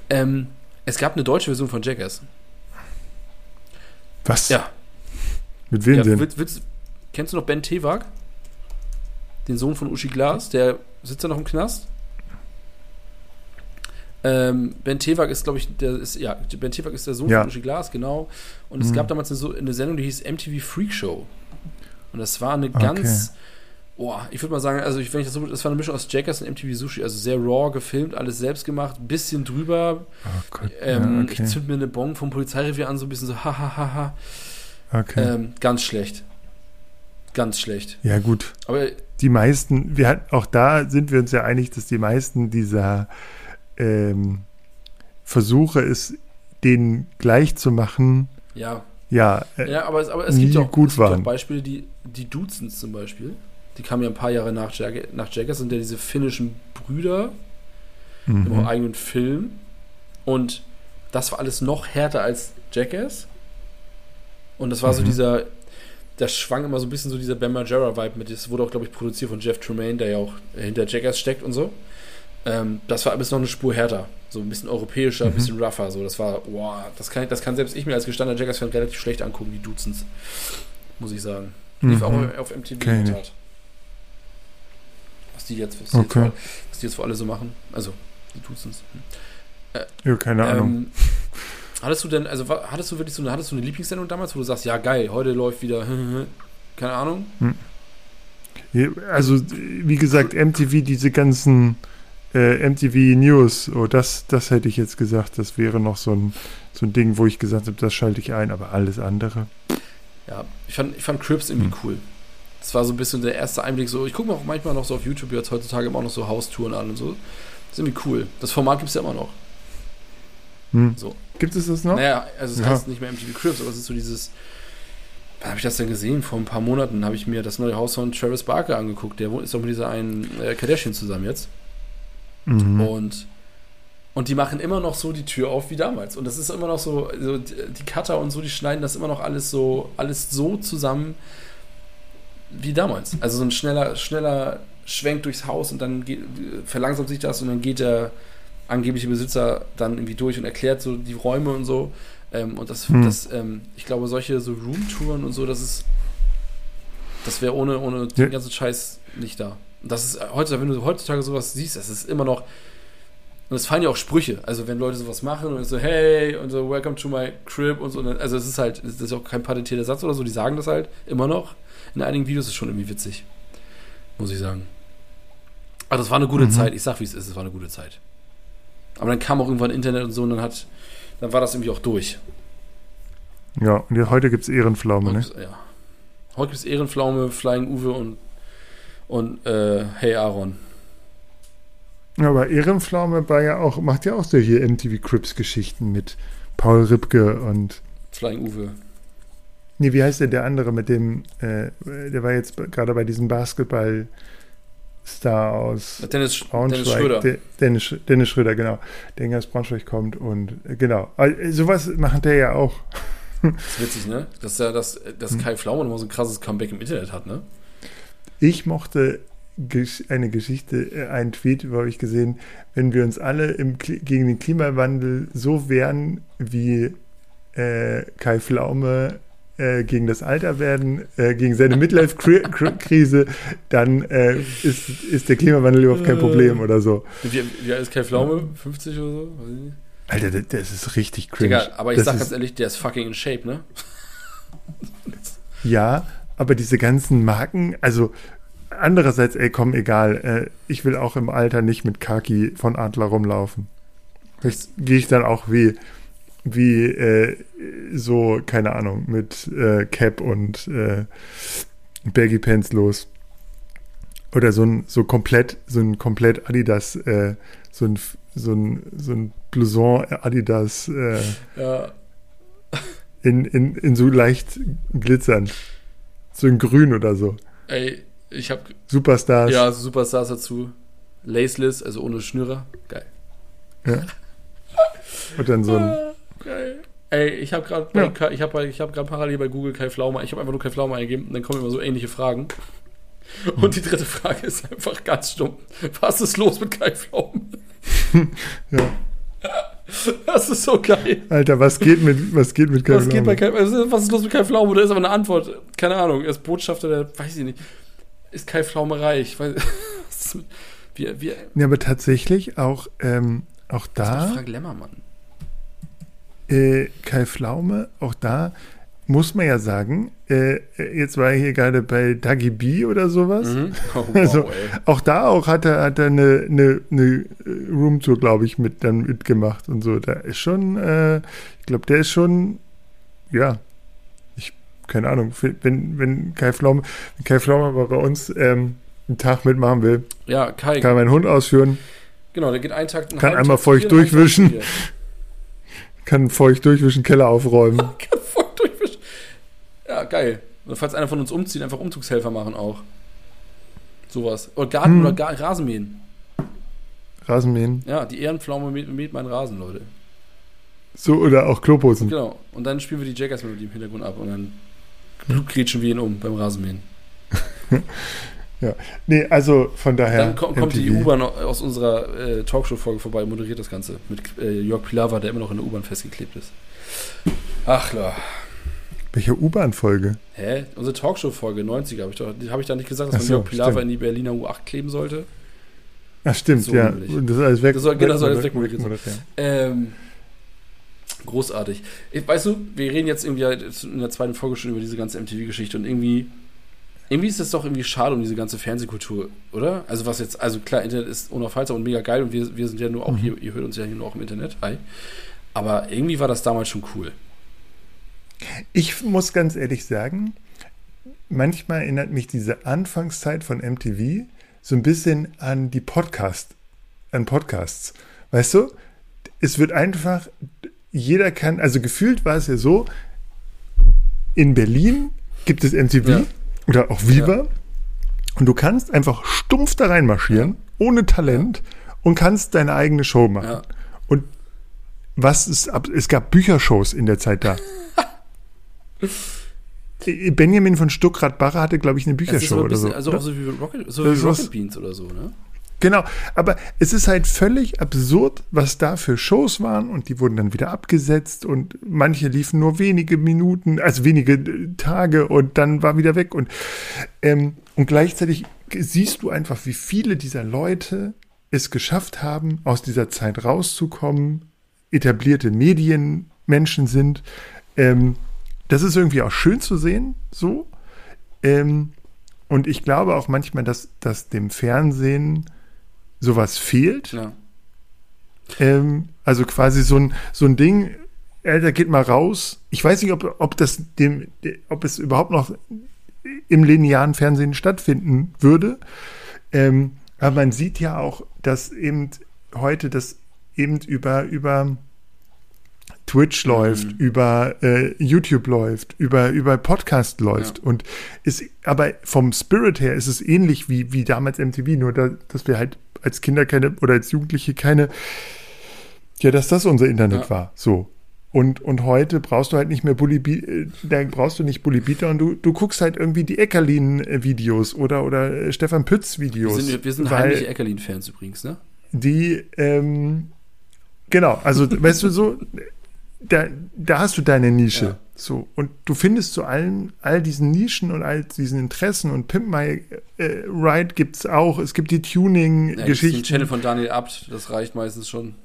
Ähm, es gab eine deutsche Version von Jackass. Was? Ja. Mit wem ja denn? willst, willst, kennst du noch Ben Tewag? Den Sohn von Uschi Glas, der sitzt ja noch im Knast. Ähm, ben Tewak ist, glaube ich, der ist, ja, Ben Tewak ist der Sohn Ja. von Uschi Glas, genau. Und es Mhm. gab damals eine, eine Sendung, die hieß MTV Freak Show. Und das war eine ganz, boah, ich würde mal sagen, also ich, wenn ich das so, das war eine Mischung aus Jackass und MTV Sushi, also sehr raw gefilmt, alles selbst gemacht, bisschen drüber. Oh Gott. Ähm, ja, Ich okay. zünd mir eine Bon vom Polizeirevier an, so ein bisschen so, hahaha. okay. Ähm, ganz schlecht. Ganz schlecht. ja, gut. Aber Die meisten, wir hat, auch da sind wir uns ja einig, dass die meisten dieser ähm, Versuche, es denen gleich zu machen, ja, ja, äh, ja aber, es, aber es gibt ja auch, gut gibt auch waren. Beispiele, die, die Duzens zum Beispiel, die kamen ja ein paar Jahre nach, Jag nach Jackass, sind ja diese finnischen Brüder im mhm. eigenen Film. Und das war alles noch härter als Jackass. Und das war so Mhm. dieser, da schwang immer so ein bisschen so dieser Ben Margera-Vibe mit. Das wurde auch, glaube ich, produziert von Jeff Tremaine, der ja auch hinter Jackass steckt und so. Ähm, das war alles noch eine Spur härter. So ein bisschen europäischer, ein Mhm. bisschen rougher. So, das war, boah, das kann, das kann selbst ich mir als gestandener Jackass-Fan relativ schlecht angucken, die Duzens. Muss ich sagen. Lief Mhm. auch auf MTV Kenn in der ich. Tat. Was die jetzt, was die, Okay. jetzt, vor- was die jetzt vor alle so machen. Also, die Duzens. Hm. ja, keine Ahnung. Hattest du denn, also hattest du wirklich so eine, hattest du eine Lieblingssendung damals, wo du sagst, ja geil, heute läuft wieder, keine Ahnung? Ja, Also, wie gesagt, MTV, diese ganzen äh, MTV News, oh, das, das hätte ich jetzt gesagt, das wäre noch so ein, so ein Ding, wo ich gesagt habe, das schalte ich ein, aber alles andere. Ja, ich fand, ich fand Crips irgendwie Hm. cool. Das war so ein bisschen der erste Einblick, so, ich gucke mir auch manchmal noch so auf YouTube jetzt heutzutage immer auch noch so Haustouren an und so. Das ist irgendwie cool. Das Format gibt es ja immer noch. Hm. So. Gibt es das noch? Naja, also es Ja. heißt nicht mehr MTV Crips, aber es ist so dieses. Wann habe ich das denn gesehen? Vor ein paar Monaten habe ich mir das neue Haus von Travis Barker angeguckt. Der wohnt- ist doch mit dieser einen äh, Kardashian zusammen jetzt. Mhm. Und, und die machen immer noch so die Tür auf wie damals. Und das ist immer noch so, so die die Cutter und so, die schneiden das immer noch alles so, alles so zusammen wie damals. Also so ein schneller, schneller Schwenk durchs Haus und dann geht, verlangsamt sich das und dann geht der angebliche Besitzer dann irgendwie durch und erklärt so die Räume und so. Ähm, und das, Hm. das ähm, ich glaube, solche so Roomtouren und so, das ist, das wäre ohne, ohne Ja. den ganzen Scheiß nicht da. Und das ist heutzutage, wenn du heutzutage sowas siehst, das ist immer noch. Und es fallen ja auch Sprüche. Also wenn Leute sowas machen und so, hey, und so, welcome to my crib und so. Also es ist halt, das ist auch kein patentierter Satz oder so, die sagen das halt immer noch. In einigen Videos ist schon irgendwie witzig. Muss ich sagen. Aber das war eine gute Mhm. Zeit. Ich sag, wie es ist, es war eine gute Zeit. Aber dann kam auch irgendwann Internet und so und dann hat, dann war das irgendwie auch durch. Ja, und heute gibt es Ehrenpflaume, ne? Ja. Heute gibt es Ehrenpflaume, Flying Uwe und, und äh, Hey Aaron. Ja, aber Ehrenpflaume war ja auch, macht ja auch so hier MTV Crips Geschichten mit Paul Ripke und Flying Uwe. Nee, wie heißt der, der andere mit dem, äh, der war jetzt gerade bei diesem Basketball-Star aus Dennis, Braunschweig. Dennis Schröder. Der, Dennis, Dennis Schröder, genau. Der aus Braunschweig kommt und äh, genau. Also, sowas macht der ja auch. Das ist witzig, ne? Dass, ja, dass, dass Hm. Kai Pflaume nochmal so ein krasses Comeback im Internet hat, ne? Ich mochte eine Geschichte, äh, einen Tweet über euch gesehen, wenn wir uns alle im, gegen den Klimawandel so wehren, wie äh, Kai Pflaume äh, gegen das Alterwerden, äh, gegen seine Midlife-Krise, dann äh, ist, ist der Klimawandel überhaupt kein Äh. Problem oder so. Wie, wie alt ist Kai Pflaume? 50 oder so? Weiß ich nicht. Alter, das, das ist richtig cringe. Digga, aber ich das sag ist, ganz ehrlich, der ist fucking in Shape, ne? Ja, aber diese ganzen Marken, also andererseits, ey, komm, egal. Äh, ich will auch im Alter nicht mit Kaki von Adler rumlaufen. Vielleicht gehe ich dann auch wie, wie äh, so, keine Ahnung, mit äh, Cap und äh, Baggy Pants los. Oder so ein so komplett, so ein komplett Adidas, äh, so ein so ein, so ein Blouson Adidas äh, Ja. in, in, in so leicht glitzern. So in grün oder so. Ey, ich hab. Superstars. Ja, Superstars dazu. Laceless, also ohne Schnürer. Geil. Ja. Und dann so ein. Geil. Ey, ich habe gerade Ja. ich habe ich hab parallel bei Google Kai Pflaume, ich habe einfach nur Kai Pflaume eingegeben und dann kommen immer so ähnliche Fragen. Und die dritte Frage ist einfach ganz stumm. Was ist los mit Kai Pflaume? Ja. Das ist so geil. Alter, was geht mit, was geht mit Kai Was, geht bei Pflaume? Kai, was ist los mit Kai Pflaume? Da ist aber eine Antwort. Keine Ahnung. Er ist Botschafter der, weiß ich nicht. Ist Kai Pflaume reich? Ist wir, wir, Ja, aber tatsächlich auch, ähm, auch das war da, Frank Lemmermann. Äh, Kai Pflaume, auch da muss man ja sagen, äh, jetzt war er hier gerade bei Dagi B oder sowas. Mhm. Oh, wow, Also. Auch da auch hat er, hat er eine, eine, eine Roomtour, glaube ich, mit dann mitgemacht und so. Da ist schon, äh, ich glaube, der ist schon, ja, ich, keine Ahnung, wenn, wenn Kai Pflaume, wenn Kai Pflaume aber bei uns ähm, einen Tag mitmachen will, Ja, Kai. kann er meinen Hund ausführen, Genau, der geht einen Tag. einen Kann einmal feucht durchwischen. Kann feucht durchwischen, Keller aufräumen. Kann feucht durchwischen. Ja, geil. Und falls einer von uns umzieht, einfach Umzugshelfer machen auch. Sowas. Oder Garten Hm. oder Gar Rasenmähen. Rasenmähen. Ja, die Ehrenpflaume mäht, mäht meinen Rasen, Leute. So, oder auch Kloposen. Genau. Und dann spielen wir die Jackass-Melodie im Hintergrund ab und dann blutgrätschen wir ihn um beim Rasenmähen. Nee, also von daher. Dann ko kommt die. U-Bahn aus unserer äh, Talkshow-Folge vorbei und moderiert das Ganze mit äh, Jörg Pilawa, der immer noch in der U-Bahn festgeklebt ist. Ach klar. Welche U-Bahn-Folge? Hä? Unsere Talkshow-Folge 90er, habe ich, doch- habe ich da nicht gesagt, dass man so, Jörg Pilawa stimmt. in die Berliner U8 kleben sollte? Ach, stimmt, So ja. Und das ist alles weg. Das soll- genau, das soll alles weg- wegmoderiert sein. wegmoderiert. Ähm, großartig. Ich, weißt du, wir reden jetzt irgendwie halt in der zweiten Folge schon über diese ganze MTV-Geschichte und irgendwie, irgendwie ist es doch irgendwie schade um diese ganze Fernsehkultur, oder? Also was jetzt, also klar, Internet ist unaufhaltsam und mega geil und wir, wir sind ja nur auch Mhm. hier, ihr hört uns ja hier nur auch im Internet, hi. Aber irgendwie war das damals schon cool. Ich muss ganz ehrlich sagen, manchmal erinnert mich diese Anfangszeit von MTV so ein bisschen an die Podcast, an Podcasts. Weißt du? Es wird einfach, jeder kann, also gefühlt war es ja so, in Berlin gibt es MTV Ja. Oder auch Viva und du kannst einfach stumpf da reinmarschieren, ohne Talent und kannst deine eigene Show machen. Ja. Und was ist ab, es gab Büchershows in der Zeit da. Benjamin von Stuckrad-Barre hatte, glaube ich, eine Büchershow ein oder so. bisschen, also oder? auch so wie Rocket, so wie Rocket Beans oder so, ne? Genau, aber es ist halt völlig absurd, was da für Shows waren und die wurden dann wieder abgesetzt und manche liefen nur wenige Minuten, also wenige äh, Tage und dann war wieder weg und, ähm, und gleichzeitig siehst du einfach, wie viele dieser Leute es geschafft haben, aus dieser Zeit rauszukommen, etablierte Medienmenschen sind. Ähm, das ist irgendwie auch schön zu sehen, so. Ähm, und ich glaube auch manchmal, dass, dass dem Fernsehen sowas fehlt. Ja. Ähm, also quasi so ein, so ein Ding, Alter, geht mal raus. Ich weiß nicht, ob, ob das dem, ob es überhaupt noch im linearen Fernsehen stattfinden würde. Ähm, aber man sieht ja auch, dass eben heute das eben über, über Twitch läuft, über äh, YouTube läuft, über, über Podcast läuft. Ja. Und ist, aber vom Spirit her ist es ähnlich wie, wie damals MTV, nur da, dass wir halt als Kinder keine oder als Jugendliche keine, ja, dass das unser Internet Ja. war. So. Und, und heute brauchst du halt nicht mehr Bully, Bi- äh, da brauchst du nicht Bully Bieter und du, du guckst halt irgendwie die Eckerlin-Videos oder, oder äh, Stefan Wir Pütz-Videos. sind, wir sind heimliche Eckerlin-Fans übrigens, ne? die, ähm, genau, also weißt du so, da, da hast du deine Nische. Ja. So, und du findest zu allen, all diesen Nischen und all diesen Interessen und Pimp My äh, Ride gibt's auch. Es gibt die Ja, gibt's den Tuning-Geschichten. Channel von Daniel Abt, das reicht meistens schon.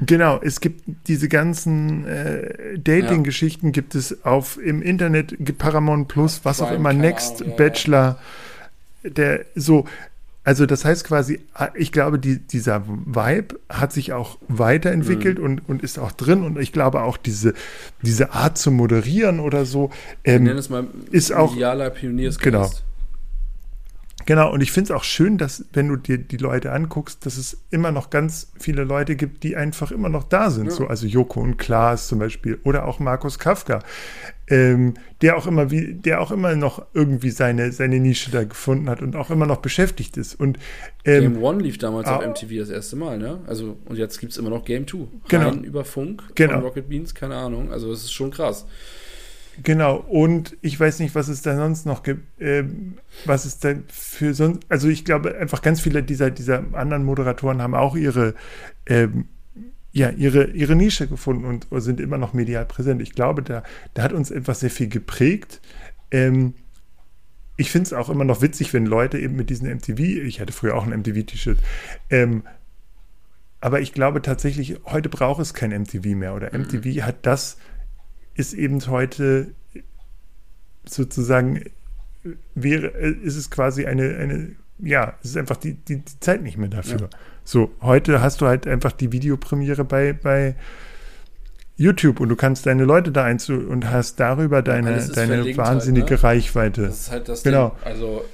Genau, es gibt diese ganzen äh, Dating-Geschichten gibt es auf im Internet, Paramount Plus, was auch Prime, immer, keine Next Ahnung, ja, Bachelor, der so, also das heißt quasi, ich glaube, die, dieser Vibe hat sich auch weiterentwickelt Mhm. und, und ist auch drin und ich glaube auch diese, diese Art zu moderieren oder so, ähm, es mal ist auch- medialer Pioniersgeist. Genau. Genau, und ich finde es auch schön, dass, wenn du dir die Leute anguckst, dass es immer noch ganz viele Leute gibt, die einfach immer noch da sind. Ja. So, also Joko und Klaas zum Beispiel oder auch Markus Kafka, ähm, der auch immer wie, der auch immer noch irgendwie seine, seine Nische da gefunden hat und auch immer noch beschäftigt ist. Und ähm, Game One lief damals auf ah. MTV das erste Mal, ne? Also, und jetzt gibt es immer noch Game 2. Genau. Rein über Funk Genau. von Rocket Beans, keine Ahnung. Also, es ist schon krass. Genau, und ich weiß nicht, was es da sonst noch gibt, ähm, was es da für sonst, also ich glaube einfach ganz viele dieser, dieser anderen Moderatoren haben auch ihre, ähm, ja, ihre, ihre Nische gefunden und sind immer noch medial präsent. Ich glaube, da, da hat uns etwas sehr viel geprägt. Ähm, ich finde es auch immer noch witzig, wenn Leute eben mit diesen MTV, ich hatte früher auch ein MTV-T-Shirt, ähm, aber ich glaube tatsächlich, heute braucht es kein MTV mehr oder MTV hat das, ist eben heute sozusagen, wäre, ist es quasi eine, eine ja, es ist einfach die, die, die Zeit nicht mehr dafür. Ja. So, heute hast du halt einfach die Videopremiere bei, bei YouTube und du kannst deine Leute da einzu und hast darüber deine, deine halt, wahnsinnige ne? Reichweite. Das ist halt das Genau. Ding. Also,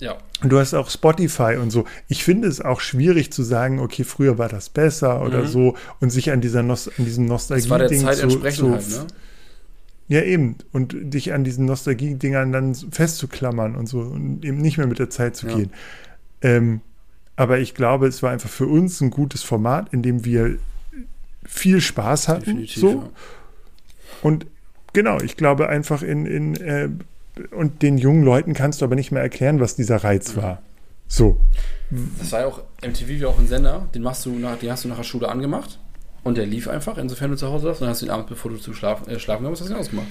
ja. Und du hast auch Spotify und so. Ich finde es auch schwierig zu sagen, okay, früher war das besser oder Mhm. so und sich an dieser Nos an diesem Nostalgie-Ding entsprechend so halt, ne? Ja, eben. Und dich an diesen Nostalgie-Dingern dann festzuklammern und so und eben nicht mehr mit der Zeit zu Ja. gehen. Ähm, aber ich glaube, es war einfach für uns ein gutes Format, in dem wir viel Spaß hatten. Definitiv. so. Ja. Und genau, ich glaube einfach in, in äh, und den jungen Leuten kannst du aber nicht mehr erklären, was dieser Reiz war. So. Das war ja auch, MTV wie auch ein Sender, den machst du nach, den hast du nach der Schule angemacht und der lief einfach, insofern du zu Hause warst, und dann hast du ihn abends, bevor du zum Schlafen, äh, schlafen kamst, hast du ihn ausgemacht.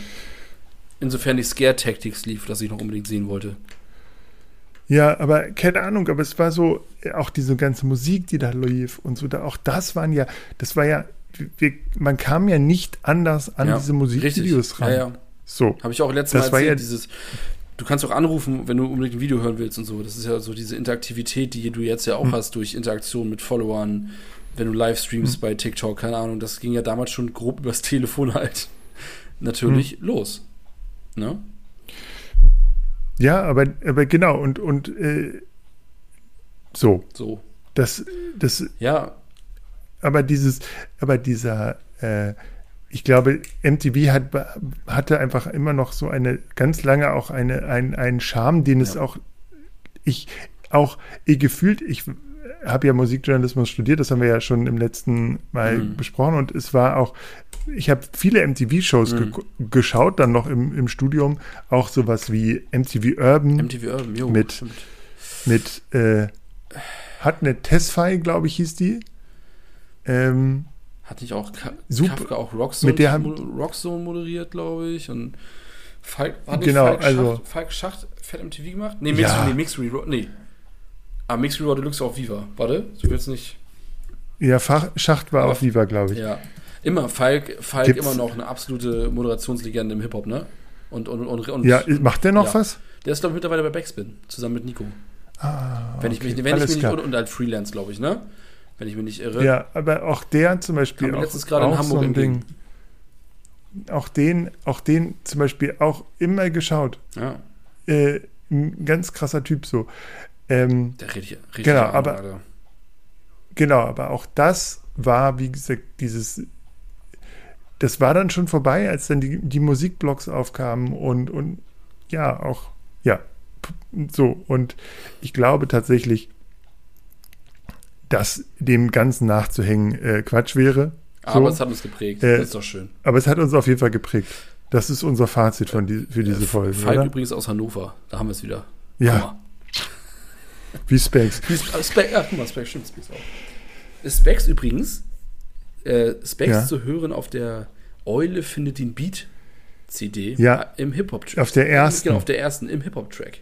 Insofern die Scare Tactics lief, das ich noch unbedingt sehen wollte. Ja, aber keine Ahnung, aber es war so, auch diese ganze Musik, die da lief und so, da, auch das waren ja, das war ja, wir, man kam ja nicht anders an Ja, diese Musikvideos ran. Ja, ja. So. Habe ich auch letztes Mal erzählt, ja- dieses, du kannst auch anrufen, wenn du unbedingt ein Video hören willst und so. Das ist ja so diese Interaktivität, die du jetzt ja auch Hm. hast durch Interaktion mit Followern, wenn du Livestreamst Hm. bei TikTok, keine Ahnung, das ging ja damals schon grob übers Telefon halt natürlich Hm. los. Ne? Ja, aber, aber genau, und, und äh, so, So. das, das, Ja, aber dieses, aber dieser, äh, ich glaube, MTV hat, hatte einfach immer noch so eine, ganz lange auch eine, ein, einen Charme, den es Ja. auch, ich, auch eh gefühlt, ich habe ja Musikjournalismus studiert, das haben wir ja schon im letzten Mal Mhm. besprochen und es war auch, ich habe viele MTV-Shows Mhm. ge geschaut, dann noch im, im Studium, auch sowas wie MTV Urban MTV Urban, jo, Mit- stimmt. mit, äh, hat eine Tesfaye, glaube ich, hieß die. Ähm, Hat nicht auch Ka Super. Kafka auch Rockzone, Mit der haben- Rockzone moderiert, glaube ich. Und Falk, nicht Genau, Falk, also- Schacht, Falk Schacht Fett MTV gemacht? Nee, Mix, Ja. nee, Mix Reroll, nee. Ah, Mix Reroll Deluxe auf Viva. Warte, du willst nicht. ja, Fach, Schacht war auf Viva, glaube ich. Ja. Immer, Falk, Falk Gibt's- immer noch eine absolute Moderationslegende im Hip-Hop, ne? Und, und, und, und Ja, macht der noch Ja. was? der ist, glaube ich, mittlerweile bei Backspin, zusammen mit Nico. Ah, Wenn ich mich, okay, wenn ich mich nicht, und, und als Freelance, glaube ich, ne? Wenn ich mich nicht irre. Ja, aber auch der zum Beispiel. Kam Auch, letztens gerade in auch Hamburg so ein. Ding. Auch den, auch den zum Beispiel auch immer geschaut. Ja, Äh, ein ganz krasser Typ so. Ähm, der richtig, richtig Genau, Ahnung, aber- Alter. genau, aber auch das war, wie gesagt, dieses. Das war dann schon vorbei, als dann die, die Musikblogs aufkamen und, und ja, auch, ja, so. Und ich glaube tatsächlich, dass dem Ganzen nachzuhängen äh, Quatsch wäre. Aber So. es hat uns geprägt. Äh, das ist doch schön. Aber es hat uns auf jeden Fall geprägt. Das ist unser Fazit von die, für diese Folge, Falk oder? übrigens aus Hannover. Da haben wir es wieder. Ja, wie. Guck mal. Äh, Specs, ach, guck mal, Specs, stimmt, Specs auch. Specs übrigens, äh, Specs Ja. zu hören auf der Eule findet den Beat CD Ja. äh, im Hip-Hop-Track. Auf der ersten. Genau, auf der ersten, im Hip-Hop-Track.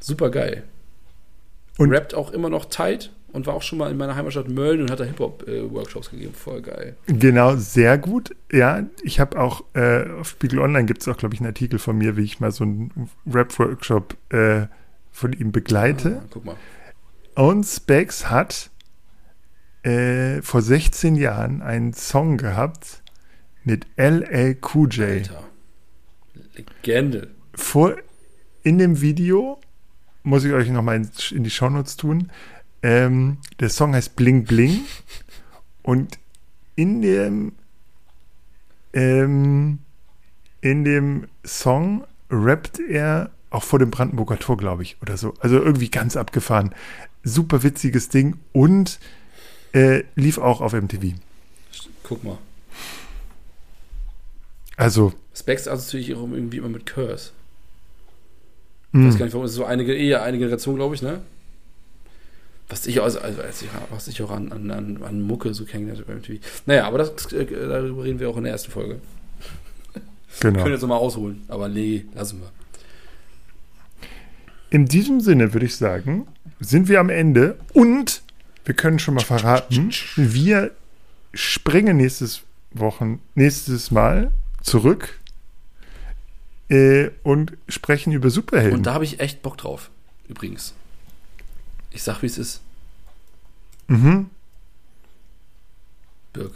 Super geil. Und- rappt auch immer noch tight und war auch schon mal in meiner Heimatstadt Mölln und hat da Hip-Hop-Workshops gegeben. Voll geil. Genau, sehr gut. Ja, ich habe auch, äh, auf Spiegel Online gibt es auch, glaube ich, einen Artikel von mir, wie ich mal so einen Rap-Workshop äh, von ihm begleite. Ah, guck mal. Und Specs hat äh, vor 16 Jahren einen Song gehabt mit LL Cool J. Alter. Legende. Vor, in dem Video, muss ich euch nochmal in, in die Shownotes tun, ähm, der Song heißt Bling Bling und in dem ähm, in dem Song rappt er auch vor dem Brandenburger Tor, glaube ich, oder so. Also irgendwie ganz abgefahren. Super witziges Ding und äh, lief auch auf MTV. Guck mal. Also, Specs assoziiere ich auch irgendwie immer mit Curse. Ich mh, weiß gar nicht, warum es so einige, eher eine Generation, glaube ich, ne? Was ich, also, also, als ich, was ich auch an, an, an, Mucke so kennengelernt habe beim TV. Naja, aber das, äh, darüber reden wir auch in der ersten Folge. genau. Können jetzt nochmal ausholen, aber nee, lassen wir. In diesem Sinne würde ich sagen, sind wir am Ende und wir können schon mal verraten, wir springen nächstes Wochen, nächstes Mal zurück äh, und sprechen über Superhelden. Und da habe ich echt Bock drauf, übrigens. Ich sag, wie es ist, mhm. Birk.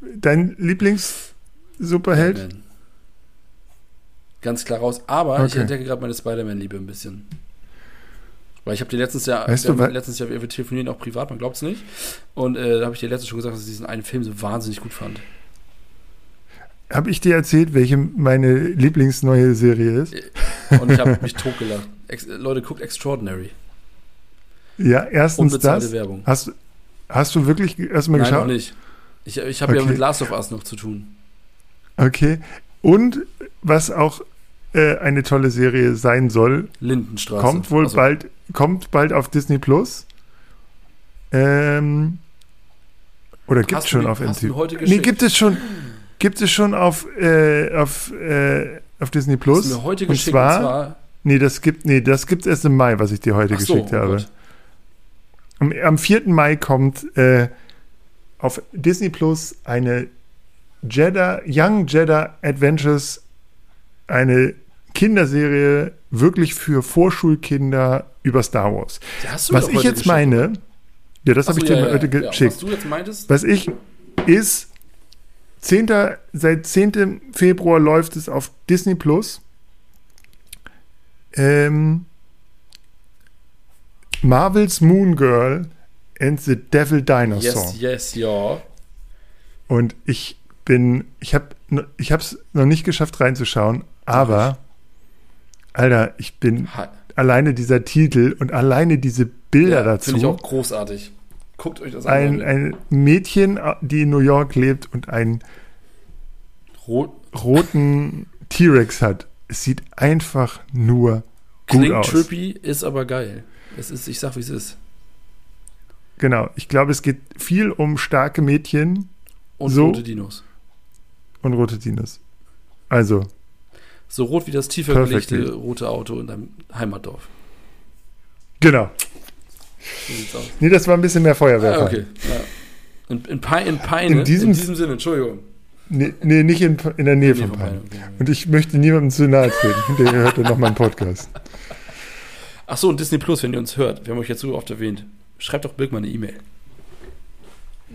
Dein Lieblings-Superheld? Batman. Ganz klar raus. Aber ich Okay. entdecke gerade meine Spider-Man-Liebe ein bisschen. Weil ich habe dir letztens ja, Weißt du, letztens ja, wir telefonieren auch privat, man glaubt es nicht. Und äh, da habe ich dir letztens schon gesagt, dass ich diesen einen Film so wahnsinnig gut fand. Habe ich dir erzählt, welche meine Lieblingsneue Serie ist? Und ich habe mich totgelacht. Ex Leute, guckt Extraordinary. Ja, erstens Unbezahlte das. Werbung. Hast, hast du wirklich erstmal Nein, noch geschaut? nicht. Ich, ich habe ja Okay. mit Last of Us noch zu tun. Okay. Und was auch äh, eine tolle Serie sein soll, Lindenstraße. kommt wohl Also, bald, kommt bald auf Disney Plus. Ähm, oder gibt es Hast du schon auf hast du MTV? heute Nee, gibt es schon. Gibt es schon auf, äh, auf, äh, auf Disney Hast Plus? du mir heute und geschickt, zwar, und zwar nee, das gibt, nee, das gibt erst im Mai, was ich dir heute Ach so, geschickt oh habe. Am, am 4. Mai kommt äh, auf Disney Plus eine Jeddah, Young Jeddah Adventures, eine Kinderserie wirklich für Vorschulkinder über Star Wars. Was ich jetzt meine, ja, das habe so, ich dir ja, ja, heute ja. geschickt. Was du jetzt meintest? Was ich ist, 10. seit 10. Februar läuft es auf Disney Plus. Ähm, Marvel's Moon Girl and the Devil Dinosaur. Yes, yes, ja. Und ich bin, ich habe ich es noch nicht geschafft reinzuschauen, aber Alter, ich bin Ha alleine dieser Titel und alleine diese Bilder ja, dazu. Finde ich auch großartig. Guckt euch das an. ein, Leute. ein Mädchen, die in New York lebt und einen Rot roten T-Rex hat. Es sieht einfach nur gut klingt aus. trippy, ist aber geil. Es ist, ich sag, wie es ist. Genau. Ich glaube, es geht viel um starke Mädchen Und So. rote Dinos. und rote Dinos. Also, So rot wie das tiefer Perfectly. gelegte rote Auto in deinem Heimatdorf. genau. So sieht's aus. Nee, das war ein bisschen mehr Feuerwerk. Ah, okay. Ja. In, in, Pe in Peine, In diesem- Sinne, Entschuldigung. Nee, nee nicht in, in der Nähe Nee, von. Peine, okay. Und ich möchte niemandem zu nahe treten. Hinterher hört er noch meinen Podcast. Ach so, und Disney Plus, wenn ihr uns hört, wir haben euch jetzt so oft erwähnt, schreibt doch Birk mal eine E-Mail.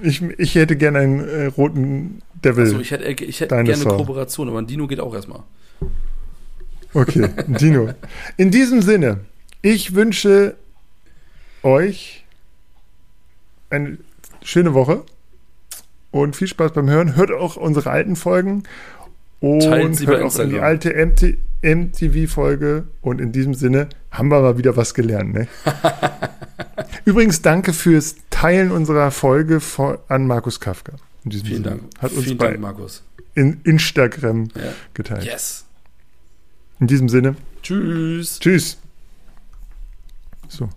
Ich, ich hätte gerne einen äh, roten Devil. Also ich hätte, ich hätte gerne eine. Kooperation, aber ein Dino geht auch erstmal. Okay, Dino. In diesem Sinne, ich wünsche euch eine schöne Woche und viel Spaß beim Hören. Hört auch unsere alten Folgen und Teilt sie hört auch in die Instagram. alte MT MTV-Folge. Und in diesem Sinne haben wir mal wieder was gelernt. Ne? Übrigens, danke fürs Teilen unserer Folge von, an Markus Kafka. Vielen Sinne. Dank. Hat uns Vielen bei Dank, Markus. in Instagram Ja. geteilt. Yes. In diesem Sinne, Tschüss. tschüss. So.